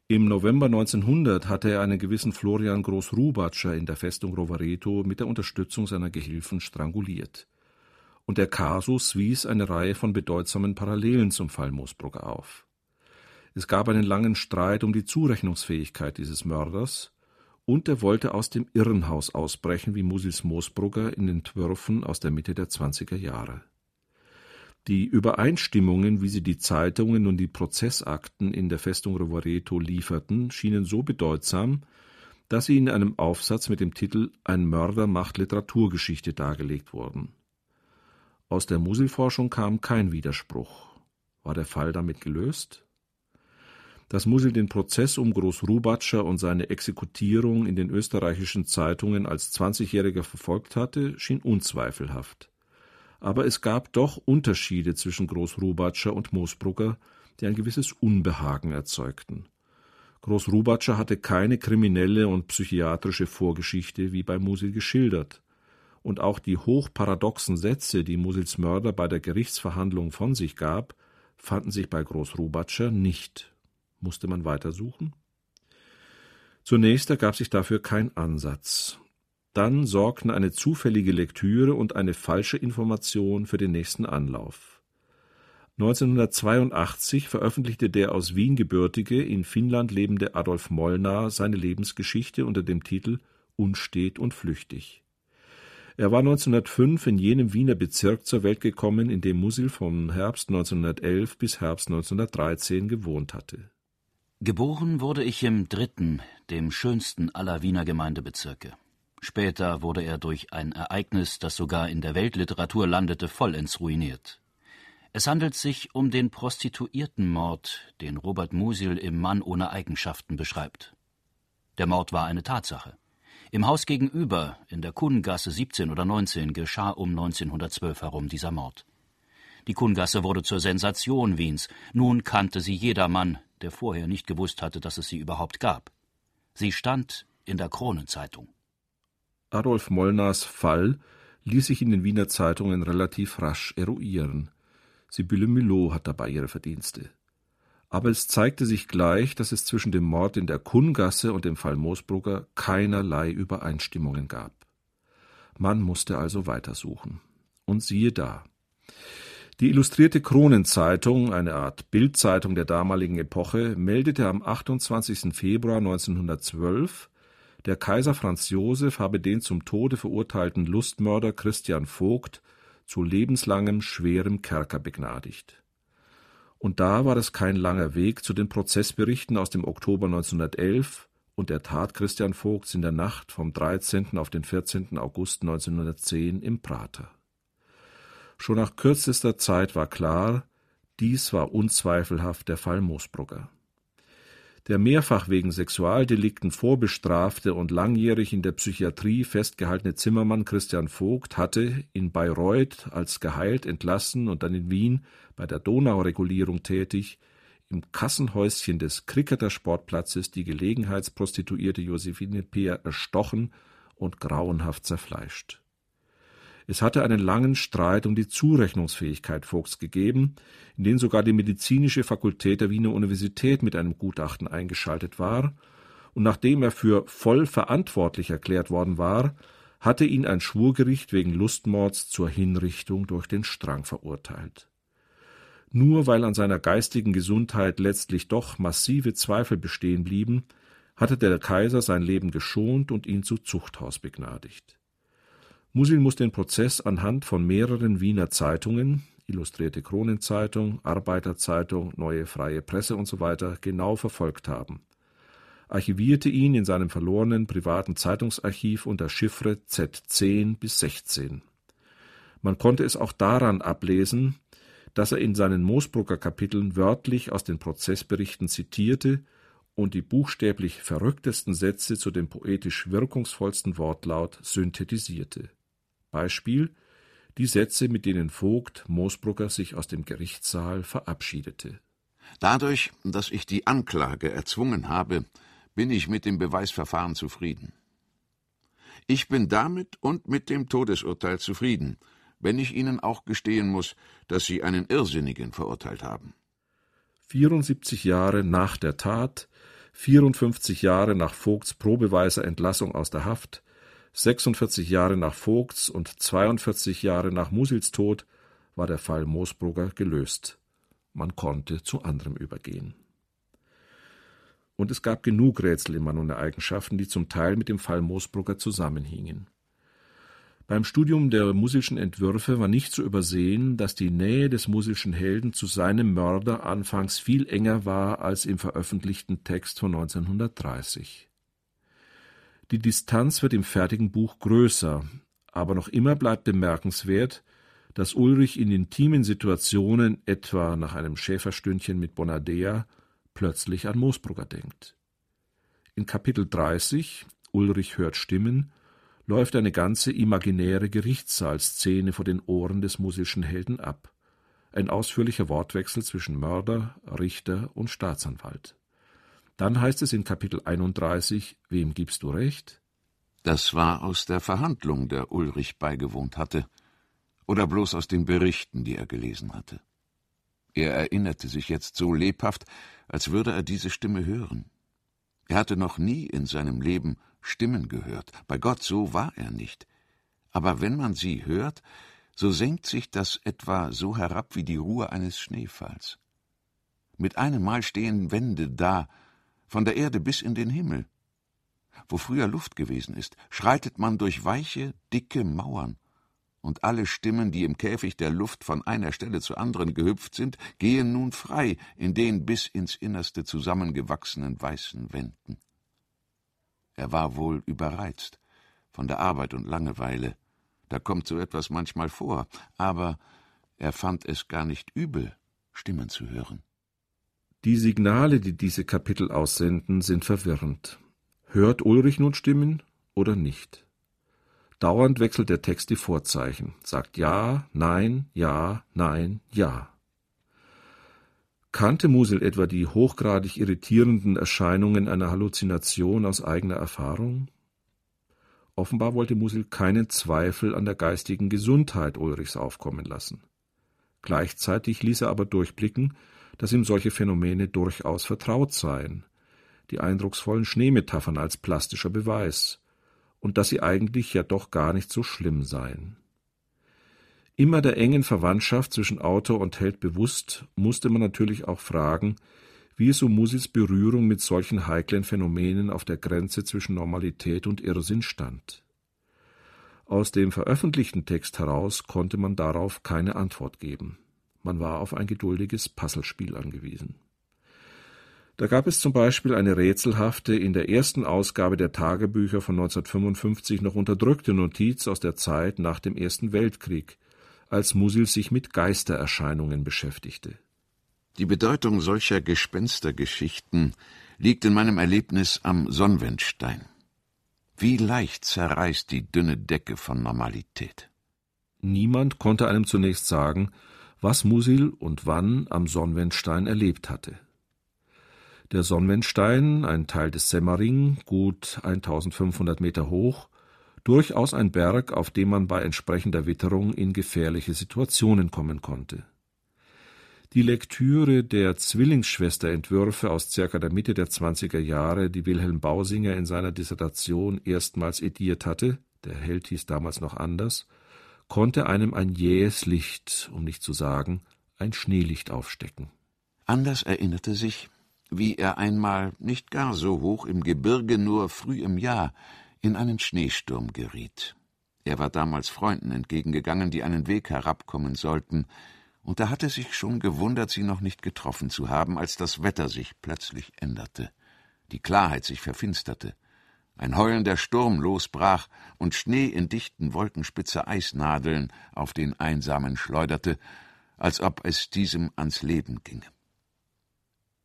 Im November 1900 hatte er einen gewissen Florian Groß-Rubatscher in der Festung Rovereto mit der Unterstützung seiner Gehilfen stranguliert. Und der Kasus wies eine Reihe von bedeutsamen Parallelen zum Fall Moosbrugger auf. Es gab einen langen Streit um die Zurechnungsfähigkeit dieses Mörders, und er wollte aus dem Irrenhaus ausbrechen wie Musils Moosbrugger in Entwürfen aus der Mitte der 20er Jahre. Die Übereinstimmungen, wie sie die Zeitungen und die Prozessakten in der Festung Rovereto lieferten, schienen so bedeutsam, dass sie in einem Aufsatz mit dem Titel Ein Mörder macht Literaturgeschichte dargelegt wurden. Aus der Musilforschung kam kein Widerspruch. War der Fall damit gelöst? Dass Musil den Prozess um Groß-Rubatscher und seine Exekutierung in den österreichischen Zeitungen als Zwanzigjähriger verfolgt hatte, schien unzweifelhaft aber es gab doch Unterschiede zwischen Groß-Rubatscher und Moosbrugger, die ein gewisses Unbehagen erzeugten. Groß-Rubatscher hatte keine kriminelle und psychiatrische Vorgeschichte wie bei Musil geschildert, und auch die hochparadoxen Sätze, die Musils Mörder bei der Gerichtsverhandlung von sich gab, fanden sich bei Groß-Rubatscher nicht. Musste man weitersuchen? Zunächst ergab sich dafür kein Ansatz. Dann sorgten eine zufällige Lektüre und eine falsche Information für den nächsten Anlauf. 1982 veröffentlichte der aus Wien gebürtige, in Finnland lebende Adolf Molnar seine Lebensgeschichte unter dem Titel Unstet und flüchtig. Er war 1905 in jenem Wiener Bezirk zur Welt gekommen, in dem Musil vom Herbst 1911 bis Herbst 1913 gewohnt hatte. Geboren wurde ich im dritten, dem schönsten aller Wiener Gemeindebezirke. Später wurde er durch ein Ereignis, das sogar in der Weltliteratur landete, vollends ruiniert. Es handelt sich um den Prostituiertenmord, den Robert Musil im Mann ohne Eigenschaften beschreibt. Der Mord war eine Tatsache. Im Haus gegenüber, in der Kuhngasse 17 oder 19, geschah um 1912 herum dieser Mord. Die Kuhngasse wurde zur Sensation Wiens. Nun kannte sie jedermann, der vorher nicht gewusst hatte, dass es sie überhaupt gab. Sie stand in der Kronenzeitung. Adolf Molnars Fall ließ sich in den Wiener Zeitungen relativ rasch eruieren. Sibylle Müllow hat dabei ihre Verdienste. Aber es zeigte sich gleich, dass es zwischen dem Mord in der Kungasse und dem Fall Moosbrugger keinerlei Übereinstimmungen gab. Man musste also weitersuchen. Und siehe da. Die Illustrierte Kronenzeitung, eine Art Bildzeitung der damaligen Epoche, meldete am 28. Februar 1912, der Kaiser Franz Joseph habe den zum Tode verurteilten Lustmörder Christian Vogt zu lebenslangem schwerem Kerker begnadigt. Und da war es kein langer Weg zu den Prozessberichten aus dem Oktober 1911 und der Tat Christian Vogts in der Nacht vom 13. auf den 14. August 1910 im Prater. Schon nach kürzester Zeit war klar, dies war unzweifelhaft der Fall Moosbrugger. Der mehrfach wegen Sexualdelikten vorbestrafte und langjährig in der Psychiatrie festgehaltene Zimmermann Christian Vogt hatte in Bayreuth als geheilt entlassen und dann in Wien bei der Donauregulierung tätig, im Kassenhäuschen des Cricketer Sportplatzes die Gelegenheitsprostituierte Josephine Peer erstochen und grauenhaft zerfleischt. Es hatte einen langen Streit um die Zurechnungsfähigkeit Vogts gegeben, in den sogar die medizinische Fakultät der Wiener Universität mit einem Gutachten eingeschaltet war, und nachdem er für voll verantwortlich erklärt worden war, hatte ihn ein Schwurgericht wegen Lustmords zur Hinrichtung durch den Strang verurteilt. Nur weil an seiner geistigen Gesundheit letztlich doch massive Zweifel bestehen blieben, hatte der Kaiser sein Leben geschont und ihn zu Zuchthaus begnadigt. Musil muss den Prozess anhand von mehreren Wiener Zeitungen, Illustrierte Kronenzeitung, Arbeiterzeitung, Neue Freie Presse usw. So genau verfolgt haben, archivierte ihn in seinem verlorenen privaten Zeitungsarchiv unter Chiffre Z10 bis 16. Man konnte es auch daran ablesen, dass er in seinen Moosbrucker Kapiteln wörtlich aus den Prozessberichten zitierte und die buchstäblich verrücktesten Sätze zu dem poetisch wirkungsvollsten Wortlaut synthetisierte. Beispiel die Sätze, mit denen Vogt Moosbrugger sich aus dem Gerichtssaal verabschiedete. Dadurch, dass ich die Anklage erzwungen habe, bin ich mit dem Beweisverfahren zufrieden. Ich bin damit und mit dem Todesurteil zufrieden, wenn ich Ihnen auch gestehen muss, dass Sie einen Irrsinnigen verurteilt haben. 74 Jahre nach der Tat, 54 Jahre nach Vogts probeweiser Entlassung aus der Haft, 46 Jahre nach Vogts und 42 Jahre nach Musils Tod war der Fall Moosbrugger gelöst. Man konnte zu anderem übergehen. Und es gab genug Rätsel in Mann und Eigenschaften, die zum Teil mit dem Fall Moosbrugger zusammenhingen. Beim Studium der Musilschen Entwürfe war nicht zu übersehen, dass die Nähe des Musilschen Helden zu seinem Mörder anfangs viel enger war als im veröffentlichten Text von 1930. Die Distanz wird im fertigen Buch größer, aber noch immer bleibt bemerkenswert, dass Ulrich in intimen Situationen, etwa nach einem Schäferstündchen mit Bonadea, plötzlich an Moosbrugger denkt. In Kapitel 30, Ulrich hört Stimmen, läuft eine ganze imaginäre Gerichtssaalszene vor den Ohren des musischen Helden ab. Ein ausführlicher Wortwechsel zwischen Mörder, Richter und Staatsanwalt. Dann heißt es in Kapitel 31, wem gibst du recht? Das war aus der Verhandlung, der Ulrich beigewohnt hatte, oder bloß aus den Berichten, die er gelesen hatte. Er erinnerte sich jetzt so lebhaft, als würde er diese Stimme hören. Er hatte noch nie in seinem Leben Stimmen gehört. Bei Gott, so war er nicht. Aber wenn man sie hört, so senkt sich das etwa so herab wie die Ruhe eines Schneefalls. Mit einem Mal stehen Wände da, von der Erde bis in den Himmel. Wo früher Luft gewesen ist, schreitet man durch weiche, dicke Mauern, und alle Stimmen, die im Käfig der Luft von einer Stelle zur anderen gehüpft sind, gehen nun frei in den bis ins Innerste zusammengewachsenen weißen Wänden. Er war wohl überreizt von der Arbeit und Langeweile, da kommt so etwas manchmal vor, aber er fand es gar nicht übel, Stimmen zu hören. Die Signale, die diese Kapitel aussenden, sind verwirrend. Hört Ulrich nun Stimmen oder nicht? Dauernd wechselt der Text die Vorzeichen, sagt ja, nein, ja, nein, ja. Kannte Musil etwa die hochgradig irritierenden Erscheinungen einer Halluzination aus eigener Erfahrung? Offenbar wollte Musil keinen Zweifel an der geistigen Gesundheit Ulrichs aufkommen lassen. Gleichzeitig ließ er aber durchblicken, dass ihm solche Phänomene durchaus vertraut seien, die eindrucksvollen Schneemetaphern als plastischer Beweis, und dass sie eigentlich ja doch gar nicht so schlimm seien. Immer der engen Verwandtschaft zwischen Autor und Held bewusst, musste man natürlich auch fragen, wie es um Musis Berührung mit solchen heiklen Phänomenen auf der Grenze zwischen Normalität und Irrsinn stand. Aus dem veröffentlichten Text heraus konnte man darauf keine Antwort geben. Man war auf ein geduldiges Puzzlespiel angewiesen. Da gab es zum Beispiel eine rätselhafte, in der ersten Ausgabe der Tagebücher von 1955 noch unterdrückte Notiz aus der Zeit nach dem Ersten Weltkrieg, als Musil sich mit Geistererscheinungen beschäftigte. Die Bedeutung solcher Gespenstergeschichten liegt in meinem Erlebnis am Sonnwendstein. Wie leicht zerreißt die dünne Decke von Normalität. Niemand konnte einem zunächst sagen, was Musil und wann am Sonnwendstein erlebt hatte. Der Sonnwendstein, ein Teil des Semmering, gut 1500 Meter hoch, durchaus ein Berg, auf dem man bei entsprechender Witterung in gefährliche Situationen kommen konnte. Die Lektüre der Zwillingsschwesterentwürfe aus circa der Mitte der 20er Jahre, die Wilhelm Bausinger in seiner Dissertation erstmals ediert hatte, der Held hieß damals noch anders, konnte einem ein jähes Licht, um nicht zu sagen, ein Schneelicht aufstecken. Anders erinnerte sich wie er einmal nicht gar so hoch im Gebirge, nur früh im Jahr, in einen Schneesturm geriet. Er war damals Freunden entgegengegangen, die einen Weg herabkommen sollten, und er hatte sich schon gewundert, sie noch nicht getroffen zu haben, als das Wetter sich plötzlich änderte, die Klarheit sich verfinsterte, ein heulender Sturm losbrach und Schnee in dichten Wolken spitze Eisnadeln auf den Einsamen schleuderte, als ob es diesem ans Leben ginge.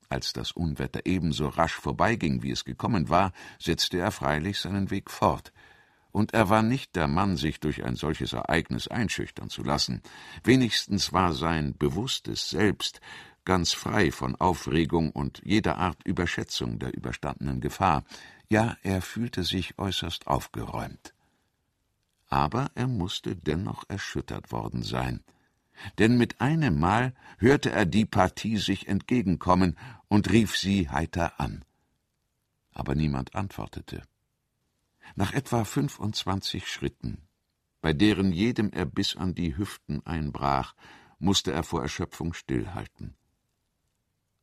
Als das Unwetter ebenso rasch vorbeiging, wie es gekommen war, setzte er freilich seinen Weg fort. Und er war nicht der Mann, sich durch ein solches Ereignis einschüchtern zu lassen. Wenigstens war sein bewusstes Selbst ganz frei von Aufregung und jeder Art Überschätzung der überstandenen Gefahr. Ja, er fühlte sich äußerst aufgeräumt. Aber er musste dennoch erschüttert worden sein denn mit einem Mal hörte er die Partie sich entgegenkommen und rief sie heiter an. Aber niemand antwortete. Nach etwa fünfundzwanzig Schritten, bei deren jedem er bis an die Hüften einbrach, musste er vor Erschöpfung stillhalten.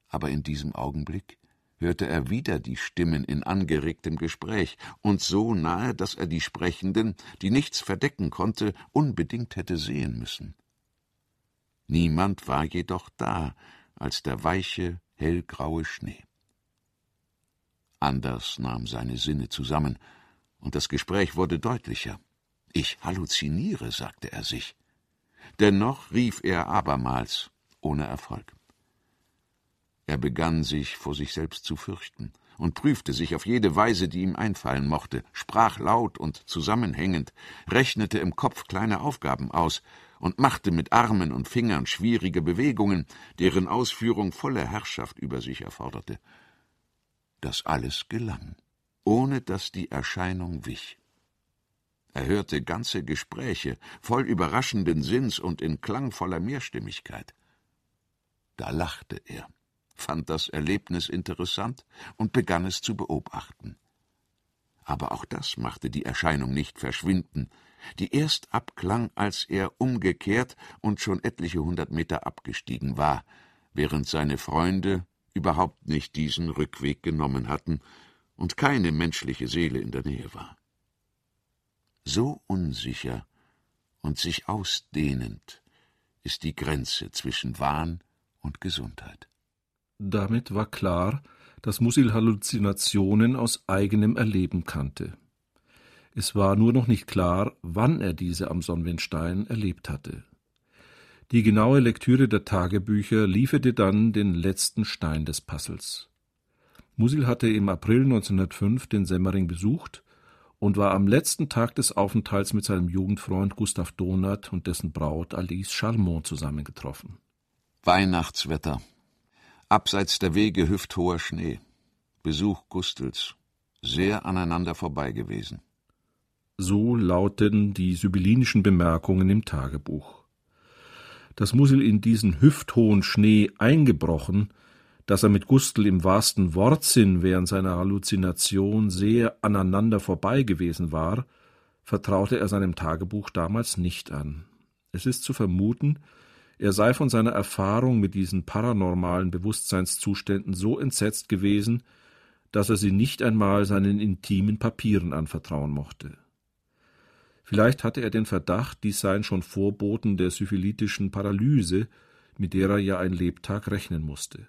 Aber in diesem Augenblick hörte er wieder die Stimmen in angeregtem Gespräch, und so nahe, dass er die Sprechenden, die nichts verdecken konnte, unbedingt hätte sehen müssen. Niemand war jedoch da als der weiche, hellgraue Schnee. Anders nahm seine Sinne zusammen, und das Gespräch wurde deutlicher. Ich halluziniere, sagte er sich. Dennoch rief er abermals, ohne Erfolg. Er begann sich vor sich selbst zu fürchten und prüfte sich auf jede Weise, die ihm einfallen mochte, sprach laut und zusammenhängend, rechnete im Kopf kleine Aufgaben aus, und machte mit Armen und Fingern schwierige Bewegungen, deren Ausführung volle Herrschaft über sich erforderte. Das alles gelang, ohne dass die Erscheinung wich. Er hörte ganze Gespräche, voll überraschenden Sinns und in klangvoller Mehrstimmigkeit. Da lachte er, fand das Erlebnis interessant und begann es zu beobachten. Aber auch das machte die Erscheinung nicht verschwinden, die erst abklang, als er umgekehrt und schon etliche hundert Meter abgestiegen war, während seine Freunde überhaupt nicht diesen Rückweg genommen hatten und keine menschliche Seele in der Nähe war. So unsicher und sich ausdehnend ist die Grenze zwischen Wahn und Gesundheit. Damit war klar, dass Musil Halluzinationen aus eigenem Erleben kannte. Es war nur noch nicht klar, wann er diese am Sonnenstein erlebt hatte. Die genaue Lektüre der Tagebücher lieferte dann den letzten Stein des Puzzles. Musil hatte im April 1905 den Semmering besucht und war am letzten Tag des Aufenthalts mit seinem Jugendfreund Gustav Donath und dessen Braut Alice Charmont zusammengetroffen. Weihnachtswetter. Abseits der Wege hüfthoher Schnee. Besuch Gustels. Sehr aneinander vorbei gewesen. So lauten die sibyllinischen Bemerkungen im Tagebuch. Dass Musil in diesen hüfthohen Schnee eingebrochen, dass er mit Gustl im wahrsten Wortsinn während seiner Halluzination sehr aneinander vorbei gewesen war, vertraute er seinem Tagebuch damals nicht an. Es ist zu vermuten, er sei von seiner Erfahrung mit diesen paranormalen Bewusstseinszuständen so entsetzt gewesen, dass er sie nicht einmal seinen intimen Papieren anvertrauen mochte. Vielleicht hatte er den Verdacht, dies seien schon Vorboten der syphilitischen Paralyse, mit der er ja ein Lebtag rechnen musste.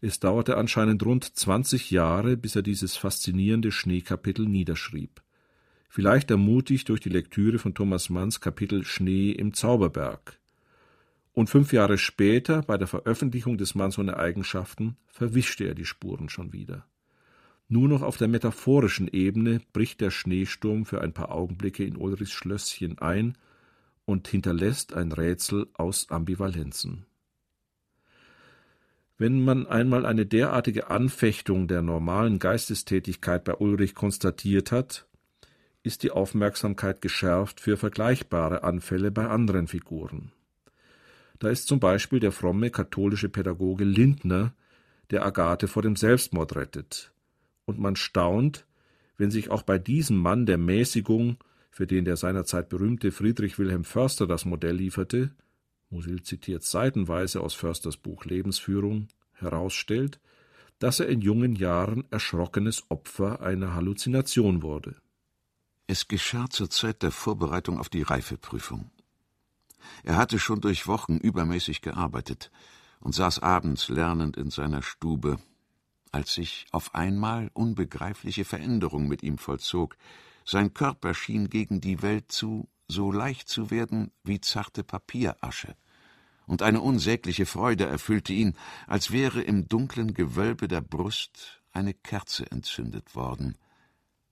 Es dauerte anscheinend rund zwanzig Jahre, bis er dieses faszinierende Schneekapitel niederschrieb. Vielleicht ermutigt durch die Lektüre von Thomas Manns Kapitel Schnee im Zauberberg. Und fünf Jahre später, bei der Veröffentlichung des Manns ohne Eigenschaften, verwischte er die Spuren schon wieder. Nur noch auf der metaphorischen Ebene bricht der Schneesturm für ein paar Augenblicke in Ulrichs Schlösschen ein und hinterlässt ein Rätsel aus Ambivalenzen. Wenn man einmal eine derartige Anfechtung der normalen Geistestätigkeit bei Ulrich konstatiert hat, ist die Aufmerksamkeit geschärft für vergleichbare Anfälle bei anderen Figuren. Da ist zum Beispiel der fromme katholische Pädagoge Lindner, der Agathe vor dem Selbstmord rettet, und man staunt, wenn sich auch bei diesem Mann der Mäßigung, für den der seinerzeit berühmte Friedrich Wilhelm Förster das Modell lieferte, Musil zitiert seitenweise aus Försters Buch Lebensführung, herausstellt, dass er in jungen Jahren erschrockenes Opfer einer Halluzination wurde. Es geschah zur Zeit der Vorbereitung auf die Reifeprüfung. Er hatte schon durch Wochen übermäßig gearbeitet und saß abends lernend in seiner Stube, als sich auf einmal unbegreifliche Veränderung mit ihm vollzog. Sein Körper schien gegen die Welt zu so leicht zu werden wie zarte Papierasche. Und eine unsägliche Freude erfüllte ihn, als wäre im dunklen Gewölbe der Brust eine Kerze entzündet worden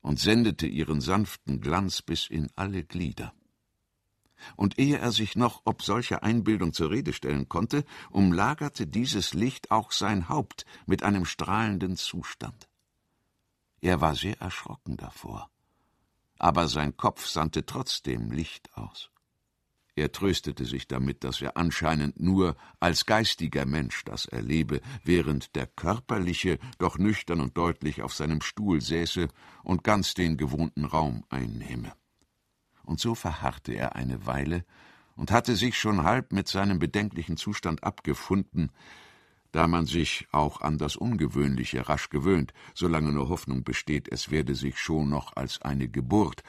und sendete ihren sanften Glanz bis in alle Glieder und ehe er sich noch ob solcher Einbildung zur Rede stellen konnte, umlagerte dieses Licht auch sein Haupt mit einem strahlenden Zustand. Er war sehr erschrocken davor, aber sein Kopf sandte trotzdem Licht aus. Er tröstete sich damit, dass er anscheinend nur als geistiger Mensch das erlebe, während der körperliche doch nüchtern und deutlich auf seinem Stuhl säße und ganz den gewohnten Raum einnehme und so verharrte er eine Weile und hatte sich schon halb mit seinem bedenklichen Zustand abgefunden, da man sich auch an das Ungewöhnliche rasch gewöhnt, solange nur Hoffnung besteht, es werde sich schon noch als eine Geburt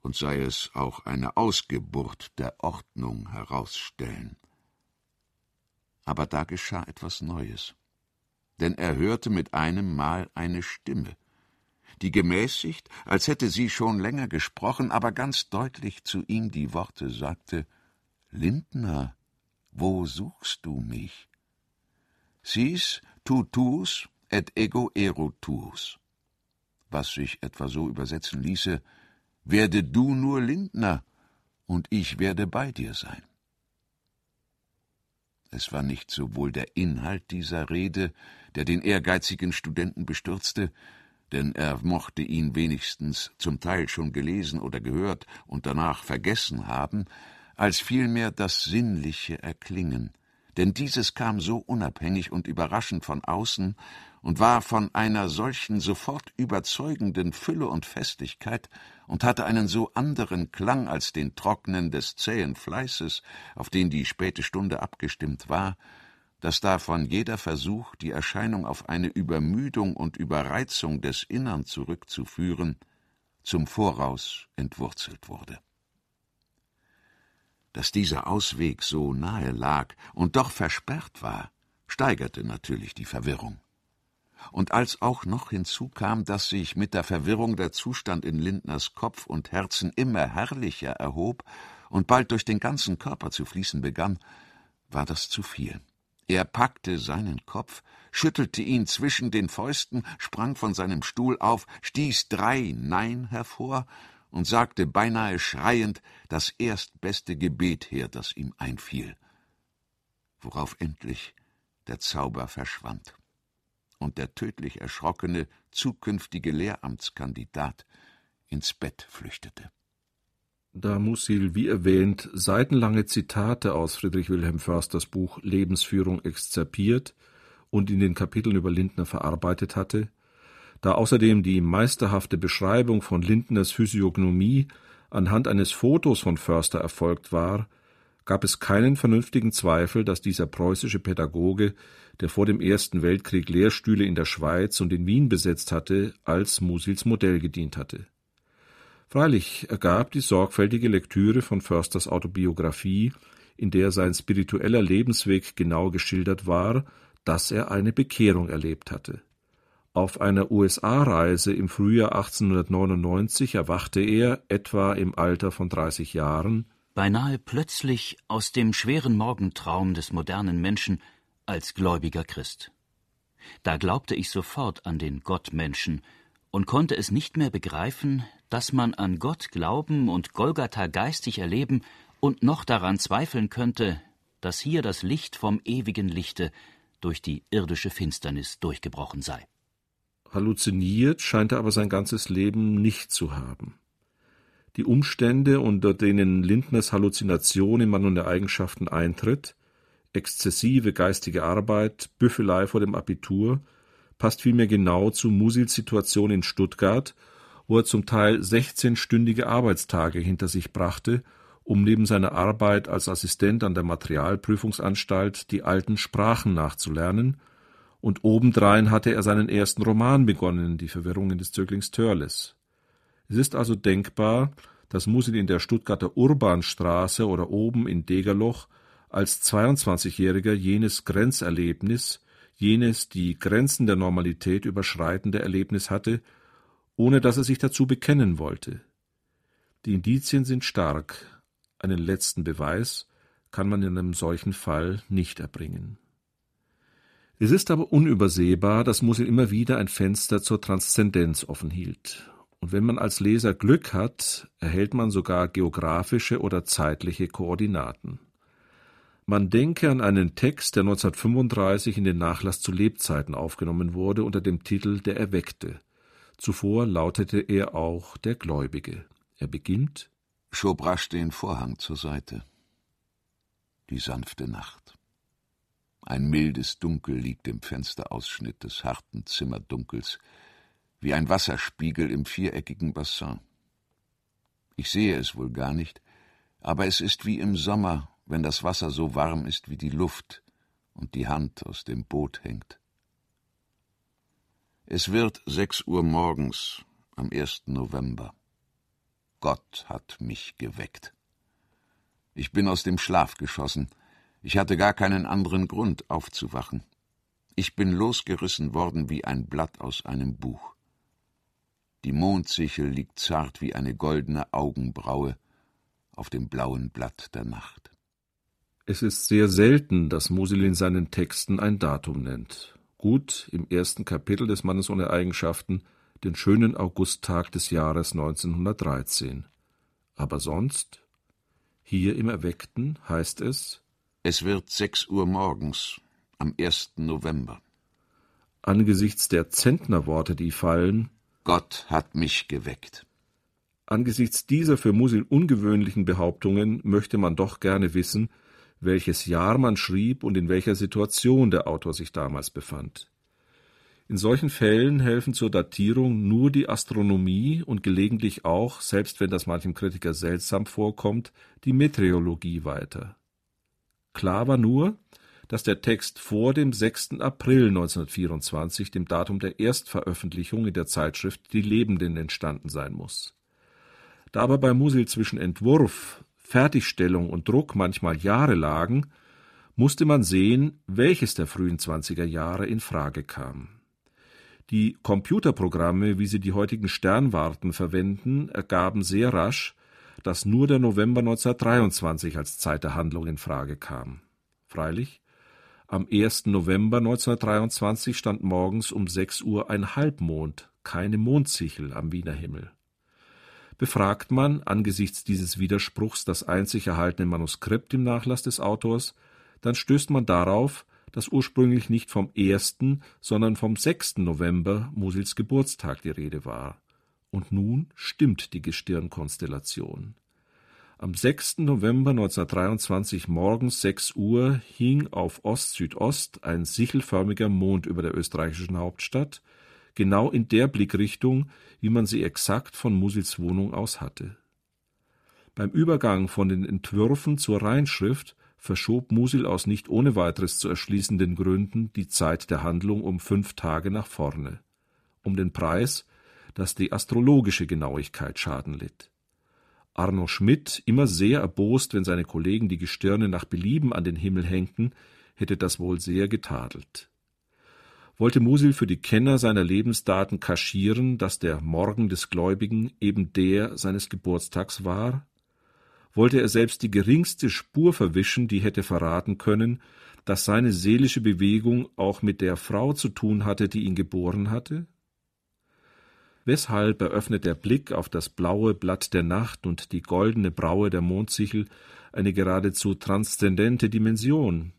und sei es auch eine Ausgeburt der Ordnung herausstellen. Aber da geschah etwas Neues, denn er hörte mit einem Mal eine Stimme, die gemäßigt, als hätte sie schon länger gesprochen, aber ganz deutlich zu ihm die Worte sagte Lindner, wo suchst du mich? Sis tu tuus et ego ero tuus, was sich etwa so übersetzen ließe Werde du nur Lindner, und ich werde bei dir sein. Es war nicht sowohl der Inhalt dieser Rede, der den ehrgeizigen Studenten bestürzte, denn er mochte ihn wenigstens zum Teil schon gelesen oder gehört und danach vergessen haben, als vielmehr das sinnliche Erklingen, denn dieses kam so unabhängig und überraschend von außen und war von einer solchen sofort überzeugenden Fülle und Festigkeit und hatte einen so anderen Klang als den trocknen des zähen Fleißes, auf den die späte Stunde abgestimmt war, dass davon jeder Versuch, die Erscheinung auf eine Übermüdung und Überreizung des Innern zurückzuführen, zum Voraus entwurzelt wurde. Dass dieser Ausweg so nahe lag und doch versperrt war, steigerte natürlich die Verwirrung. Und als auch noch hinzukam, dass sich mit der Verwirrung der Zustand in Lindners Kopf und Herzen immer herrlicher erhob und bald durch den ganzen Körper zu fließen begann, war das zu viel. Er packte seinen Kopf, schüttelte ihn zwischen den Fäusten, sprang von seinem Stuhl auf, stieß drei Nein hervor und sagte beinahe schreiend das erstbeste Gebet her, das ihm einfiel. Worauf endlich der Zauber verschwand. Und der tödlich erschrockene zukünftige Lehramtskandidat ins Bett flüchtete. Da Musil, wie erwähnt, seitenlange Zitate aus Friedrich Wilhelm Försters Buch Lebensführung exzerpiert und in den Kapiteln über Lindner verarbeitet hatte, da außerdem die meisterhafte Beschreibung von Lindners Physiognomie anhand eines Fotos von Förster erfolgt war, gab es keinen vernünftigen Zweifel, dass dieser preußische Pädagoge, der vor dem Ersten Weltkrieg Lehrstühle in der Schweiz und in Wien besetzt hatte, als Musils Modell gedient hatte. Freilich ergab die sorgfältige Lektüre von Försters Autobiographie, in der sein spiritueller Lebensweg genau geschildert war, dass er eine Bekehrung erlebt hatte. Auf einer USA-Reise im Frühjahr 1899 erwachte er, etwa im Alter von 30 Jahren, beinahe plötzlich aus dem schweren Morgentraum des modernen Menschen als gläubiger Christ. Da glaubte ich sofort an den Gottmenschen und konnte es nicht mehr begreifen, dass man an Gott glauben und Golgatha geistig erleben und noch daran zweifeln könnte, dass hier das Licht vom ewigen Lichte durch die irdische Finsternis durchgebrochen sei. Halluziniert scheint er aber sein ganzes Leben nicht zu haben. Die Umstände, unter denen Lindners Halluzination in Mann der Eigenschaften eintritt, exzessive geistige Arbeit, Büffelei vor dem Abitur, passt vielmehr genau zu Musils Situation in Stuttgart wo er zum Teil 16-stündige Arbeitstage hinter sich brachte, um neben seiner Arbeit als Assistent an der Materialprüfungsanstalt die alten Sprachen nachzulernen, und obendrein hatte er seinen ersten Roman begonnen, Die Verwirrungen des Zöglings Törles. Es ist also denkbar, dass Musil in der Stuttgarter Urbanstraße oder oben in Degerloch als 22-Jähriger jenes Grenzerlebnis, jenes die Grenzen der Normalität überschreitende Erlebnis hatte, ohne dass er sich dazu bekennen wollte. Die Indizien sind stark, einen letzten Beweis kann man in einem solchen Fall nicht erbringen. Es ist aber unübersehbar, dass Musil immer wieder ein Fenster zur Transzendenz offen hielt. Und wenn man als Leser Glück hat, erhält man sogar geografische oder zeitliche Koordinaten. Man denke an einen Text, der 1935 in den Nachlass zu Lebzeiten aufgenommen wurde unter dem Titel Der Erweckte. Zuvor lautete er auch der Gläubige. Er beginnt Schob rasch den Vorhang zur Seite. Die sanfte Nacht. Ein mildes Dunkel liegt im Fensterausschnitt des harten Zimmerdunkels, wie ein Wasserspiegel im viereckigen Bassin. Ich sehe es wohl gar nicht, aber es ist wie im Sommer, wenn das Wasser so warm ist wie die Luft und die Hand aus dem Boot hängt. Es wird sechs Uhr morgens am 1. November. Gott hat mich geweckt. Ich bin aus dem Schlaf geschossen. Ich hatte gar keinen anderen Grund aufzuwachen. Ich bin losgerissen worden wie ein Blatt aus einem Buch. Die Mondsichel liegt zart wie eine goldene Augenbraue auf dem blauen Blatt der Nacht. Es ist sehr selten, dass Musil in seinen Texten ein Datum nennt gut im ersten Kapitel des Mannes ohne Eigenschaften den schönen Augusttag des Jahres 1913. Aber sonst? Hier im Erweckten heißt es Es wird sechs Uhr morgens am 1. November. Angesichts der Zentnerworte, die fallen Gott hat mich geweckt. Angesichts dieser für Musil ungewöhnlichen Behauptungen möchte man doch gerne wissen, welches Jahr man schrieb und in welcher Situation der Autor sich damals befand. In solchen Fällen helfen zur Datierung nur die Astronomie und gelegentlich auch, selbst wenn das manchem Kritiker seltsam vorkommt, die Meteorologie weiter. Klar war nur, dass der Text vor dem 6. April 1924, dem Datum der Erstveröffentlichung in der Zeitschrift Die Lebenden, entstanden sein muss. Da aber bei Musil zwischen Entwurf, Fertigstellung und Druck manchmal Jahre lagen, musste man sehen, welches der frühen zwanziger Jahre in Frage kam. Die Computerprogramme, wie sie die heutigen Sternwarten verwenden, ergaben sehr rasch, dass nur der November 1923 als Zeit der Handlung in Frage kam. Freilich, am 1. November 1923 stand morgens um 6 Uhr ein Halbmond, keine Mondsichel am Wiener Himmel. Befragt man angesichts dieses Widerspruchs das einzig erhaltene Manuskript im Nachlass des Autors, dann stößt man darauf, dass ursprünglich nicht vom 1., sondern vom 6. November Musils Geburtstag die Rede war. Und nun stimmt die Gestirnkonstellation. Am 6. November 1923 morgens 6 Uhr hing auf Ost-Südost ein sichelförmiger Mond über der österreichischen Hauptstadt, genau in der Blickrichtung, wie man sie exakt von Musils Wohnung aus hatte. Beim Übergang von den Entwürfen zur Reinschrift verschob Musil aus nicht ohne weiteres zu erschließenden Gründen die Zeit der Handlung um fünf Tage nach vorne, um den Preis, dass die astrologische Genauigkeit Schaden litt. Arno Schmidt, immer sehr erbost, wenn seine Kollegen die Gestirne nach Belieben an den Himmel hängten, hätte das wohl sehr getadelt. Wollte Musil für die Kenner seiner Lebensdaten kaschieren, dass der Morgen des Gläubigen eben der seines Geburtstags war? Wollte er selbst die geringste Spur verwischen, die hätte verraten können, dass seine seelische Bewegung auch mit der Frau zu tun hatte, die ihn geboren hatte? Weshalb eröffnet der Blick auf das blaue Blatt der Nacht und die goldene Braue der Mondsichel eine geradezu transzendente Dimension?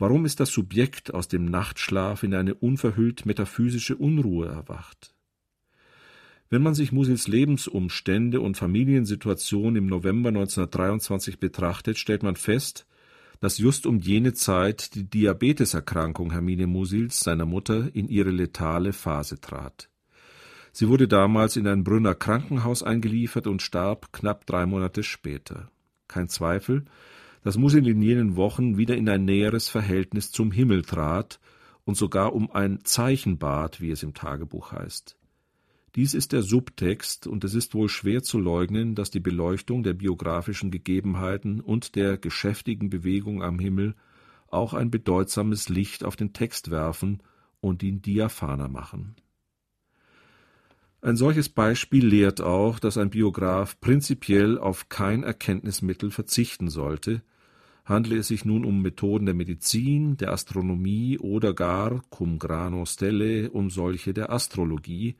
Warum ist das Subjekt aus dem Nachtschlaf in eine unverhüllt metaphysische Unruhe erwacht? Wenn man sich Musils Lebensumstände und Familiensituation im November 1923 betrachtet, stellt man fest, dass just um jene Zeit die Diabeteserkrankung Hermine Musils, seiner Mutter, in ihre letale Phase trat. Sie wurde damals in ein Brünner Krankenhaus eingeliefert und starb knapp drei Monate später. Kein Zweifel, dass Musil in jenen Wochen wieder in ein näheres Verhältnis zum Himmel trat und sogar um ein Zeichen bat, wie es im Tagebuch heißt. Dies ist der Subtext, und es ist wohl schwer zu leugnen, dass die Beleuchtung der biografischen Gegebenheiten und der geschäftigen Bewegung am Himmel auch ein bedeutsames Licht auf den Text werfen und ihn diaphaner machen. Ein solches Beispiel lehrt auch, dass ein Biograf prinzipiell auf kein Erkenntnismittel verzichten sollte, handle es sich nun um Methoden der Medizin, der Astronomie oder gar, cum grano stelle, um solche der Astrologie,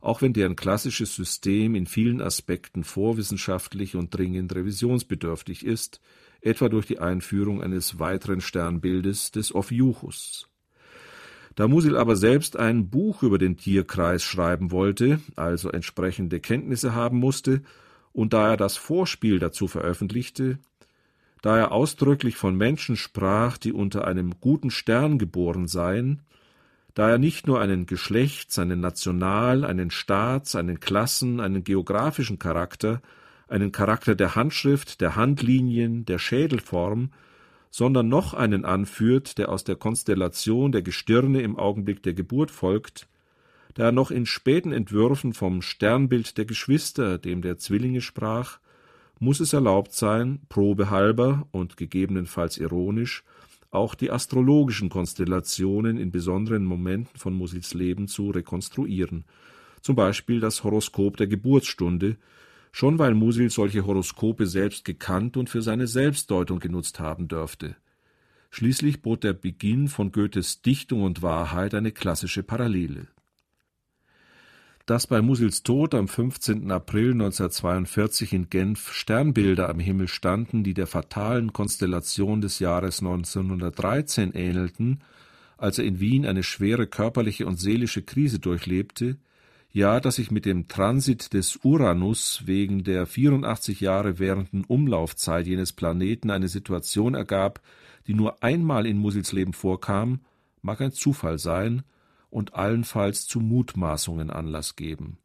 auch wenn deren klassisches System in vielen Aspekten vorwissenschaftlich und dringend revisionsbedürftig ist, etwa durch die Einführung eines weiteren Sternbildes des Ophiuchus. Da Musil aber selbst ein Buch über den Tierkreis schreiben wollte, also entsprechende Kenntnisse haben musste, und da er das Vorspiel dazu veröffentlichte, da er ausdrücklich von Menschen sprach, die unter einem guten Stern geboren seien, da er nicht nur einen Geschlechts-, einen National-, einen Staats-, einen Klassen-, einen geografischen Charakter, einen Charakter der Handschrift, der Handlinien, der Schädelform, sondern noch einen anführt, der aus der Konstellation der Gestirne im Augenblick der Geburt folgt, da er noch in späten Entwürfen vom Sternbild der Geschwister, dem der Zwillinge sprach, muss es erlaubt sein, probehalber und gegebenenfalls ironisch, auch die astrologischen Konstellationen in besonderen Momenten von Musils Leben zu rekonstruieren, zum Beispiel das Horoskop der Geburtsstunde, schon weil Musil solche Horoskope selbst gekannt und für seine Selbstdeutung genutzt haben dürfte. Schließlich bot der Beginn von Goethes Dichtung und Wahrheit eine klassische Parallele. Dass bei Musils Tod am 15. April 1942 in Genf Sternbilder am Himmel standen, die der fatalen Konstellation des Jahres 1913 ähnelten, als er in Wien eine schwere körperliche und seelische Krise durchlebte, ja, dass sich mit dem Transit des Uranus wegen der 84 Jahre währenden Umlaufzeit jenes Planeten eine Situation ergab, die nur einmal in Musils Leben vorkam, mag ein Zufall sein und allenfalls zu Mutmaßungen Anlass geben.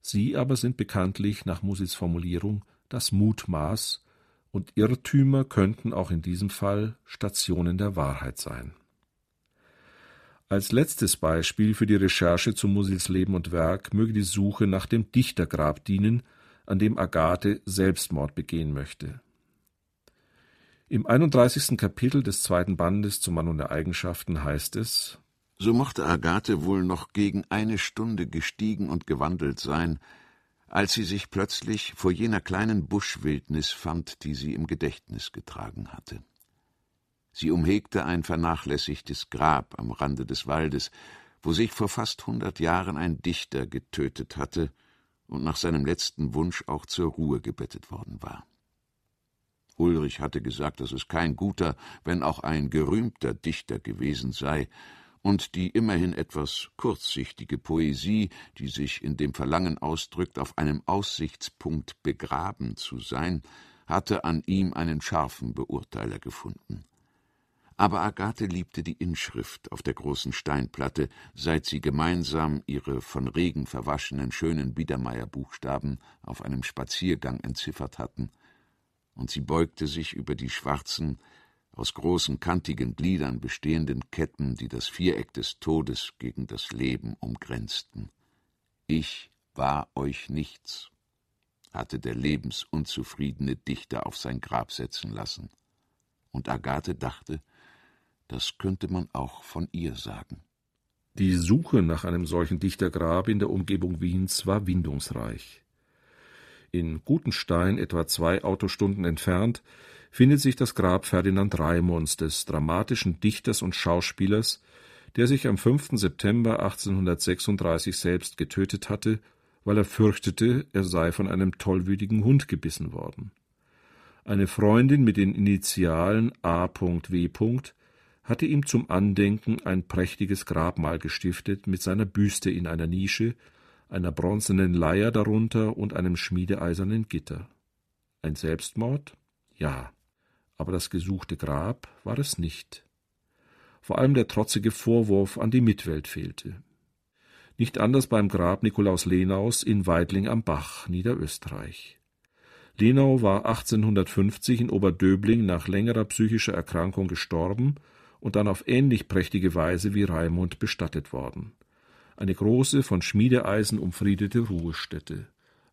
Sie aber sind bekanntlich nach Musils Formulierung das Mutmaß, und Irrtümer könnten auch in diesem Fall Stationen der Wahrheit sein. Als letztes Beispiel für die Recherche zu Musils Leben und Werk möge die Suche nach dem Dichtergrab dienen, an dem Agathe Selbstmord begehen möchte. Im 31. Kapitel des zweiten Bandes zum Mann und der Eigenschaften heißt es So mochte Agathe wohl noch gegen eine Stunde gestiegen und gewandelt sein, als sie sich plötzlich vor jener kleinen Buschwildnis fand, die sie im Gedächtnis getragen hatte. Sie umhegte ein vernachlässigtes Grab am Rande des Waldes, wo sich vor fast hundert Jahren ein Dichter getötet hatte und nach seinem letzten Wunsch auch zur Ruhe gebettet worden war. Ulrich hatte gesagt, dass es kein guter, wenn auch ein gerühmter Dichter gewesen sei, und die immerhin etwas kurzsichtige Poesie, die sich in dem Verlangen ausdrückt, auf einem Aussichtspunkt begraben zu sein, hatte an ihm einen scharfen Beurteiler gefunden. Aber Agathe liebte die Inschrift auf der großen Steinplatte, seit sie gemeinsam ihre von Regen verwaschenen schönen Biedermeierbuchstaben auf einem Spaziergang entziffert hatten, und sie beugte sich über die schwarzen, aus großen kantigen Gliedern bestehenden Ketten, die das Viereck des Todes gegen das Leben umgrenzten. Ich war euch nichts, hatte der lebensunzufriedene Dichter auf sein Grab setzen lassen. Und Agathe dachte, das könnte man auch von ihr sagen. Die Suche nach einem solchen Dichtergrab in der Umgebung Wiens war windungsreich. In Gutenstein, etwa zwei Autostunden entfernt, findet sich das Grab Ferdinand Raimunds, des dramatischen Dichters und Schauspielers, der sich am 5. September 1836 selbst getötet hatte, weil er fürchtete, er sei von einem tollwütigen Hund gebissen worden. Eine Freundin mit den Initialen A.W hatte ihm zum Andenken ein prächtiges Grabmal gestiftet mit seiner Büste in einer Nische, einer bronzenen Leier darunter und einem schmiedeeisernen Gitter. Ein Selbstmord? Ja, aber das gesuchte Grab war es nicht. Vor allem der trotzige Vorwurf an die Mitwelt fehlte. Nicht anders beim Grab Nikolaus Lenaus in Weidling am Bach, Niederösterreich. Lenau war 1850 in Oberdöbling nach längerer psychischer Erkrankung gestorben und dann auf ähnlich prächtige Weise wie Raimund bestattet worden. Eine große, von Schmiedeeisen umfriedete Ruhestätte,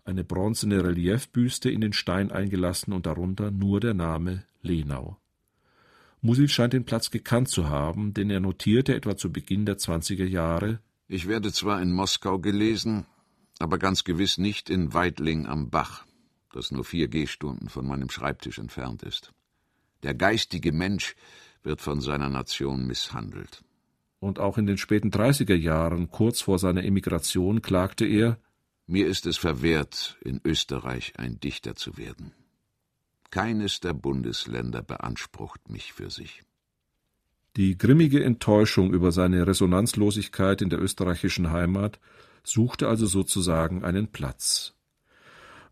eine bronzene Reliefbüste in den Stein eingelassen und darunter nur der Name Lenau. Musil scheint den Platz gekannt zu haben, denn er notierte etwa zu Beginn der zwanziger Jahre Ich werde zwar in Moskau gelesen, aber ganz gewiss nicht in Weidling am Bach, das nur vier Gehstunden von meinem Schreibtisch entfernt ist. Der geistige Mensch wird von seiner Nation misshandelt. Und auch in den späten 30er Jahren, kurz vor seiner Emigration, klagte er Mir ist es verwehrt, in Österreich ein Dichter zu werden. Keines der Bundesländer beansprucht mich für sich. Die grimmige Enttäuschung über seine Resonanzlosigkeit in der österreichischen Heimat suchte also sozusagen einen Platz.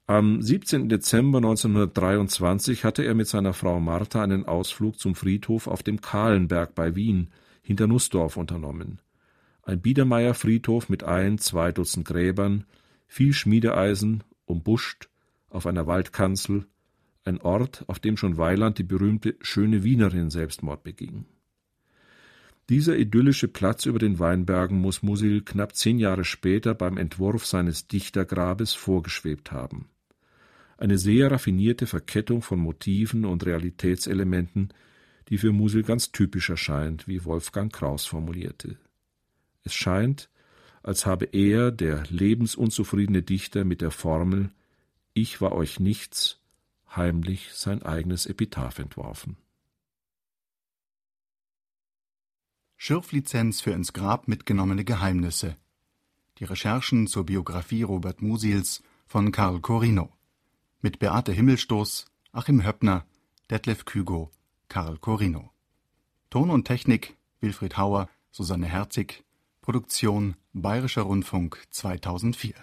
Am 17. Dezember 1923 hatte er mit seiner Frau Martha einen Ausflug zum Friedhof auf dem Kahlenberg bei Wien hinter Nussdorf unternommen. Ein Biedermeierfriedhof mit ein, zwei Dutzend Gräbern, viel Schmiedeeisen, umbuscht, auf einer Waldkanzel, ein Ort, auf dem schon Weiland die berühmte Schöne Wienerin Selbstmord beging. Dieser idyllische Platz über den Weinbergen muss Musil knapp zehn Jahre später beim Entwurf seines Dichtergrabes vorgeschwebt haben eine sehr raffinierte Verkettung von Motiven und Realitätselementen, die für Musil ganz typisch erscheint, wie Wolfgang Kraus formulierte. Es scheint, als habe er, der lebensunzufriedene Dichter mit der Formel Ich war euch nichts, heimlich sein eigenes Epitaph entworfen. Schürflizenz für ins Grab mitgenommene Geheimnisse. Die Recherchen zur Biografie Robert Musils von Karl Corino mit Beate Himmelstoß, Achim Höppner, Detlef Kügo, Karl Corino. Ton und Technik Wilfried Hauer, Susanne Herzig, Produktion Bayerischer Rundfunk 2004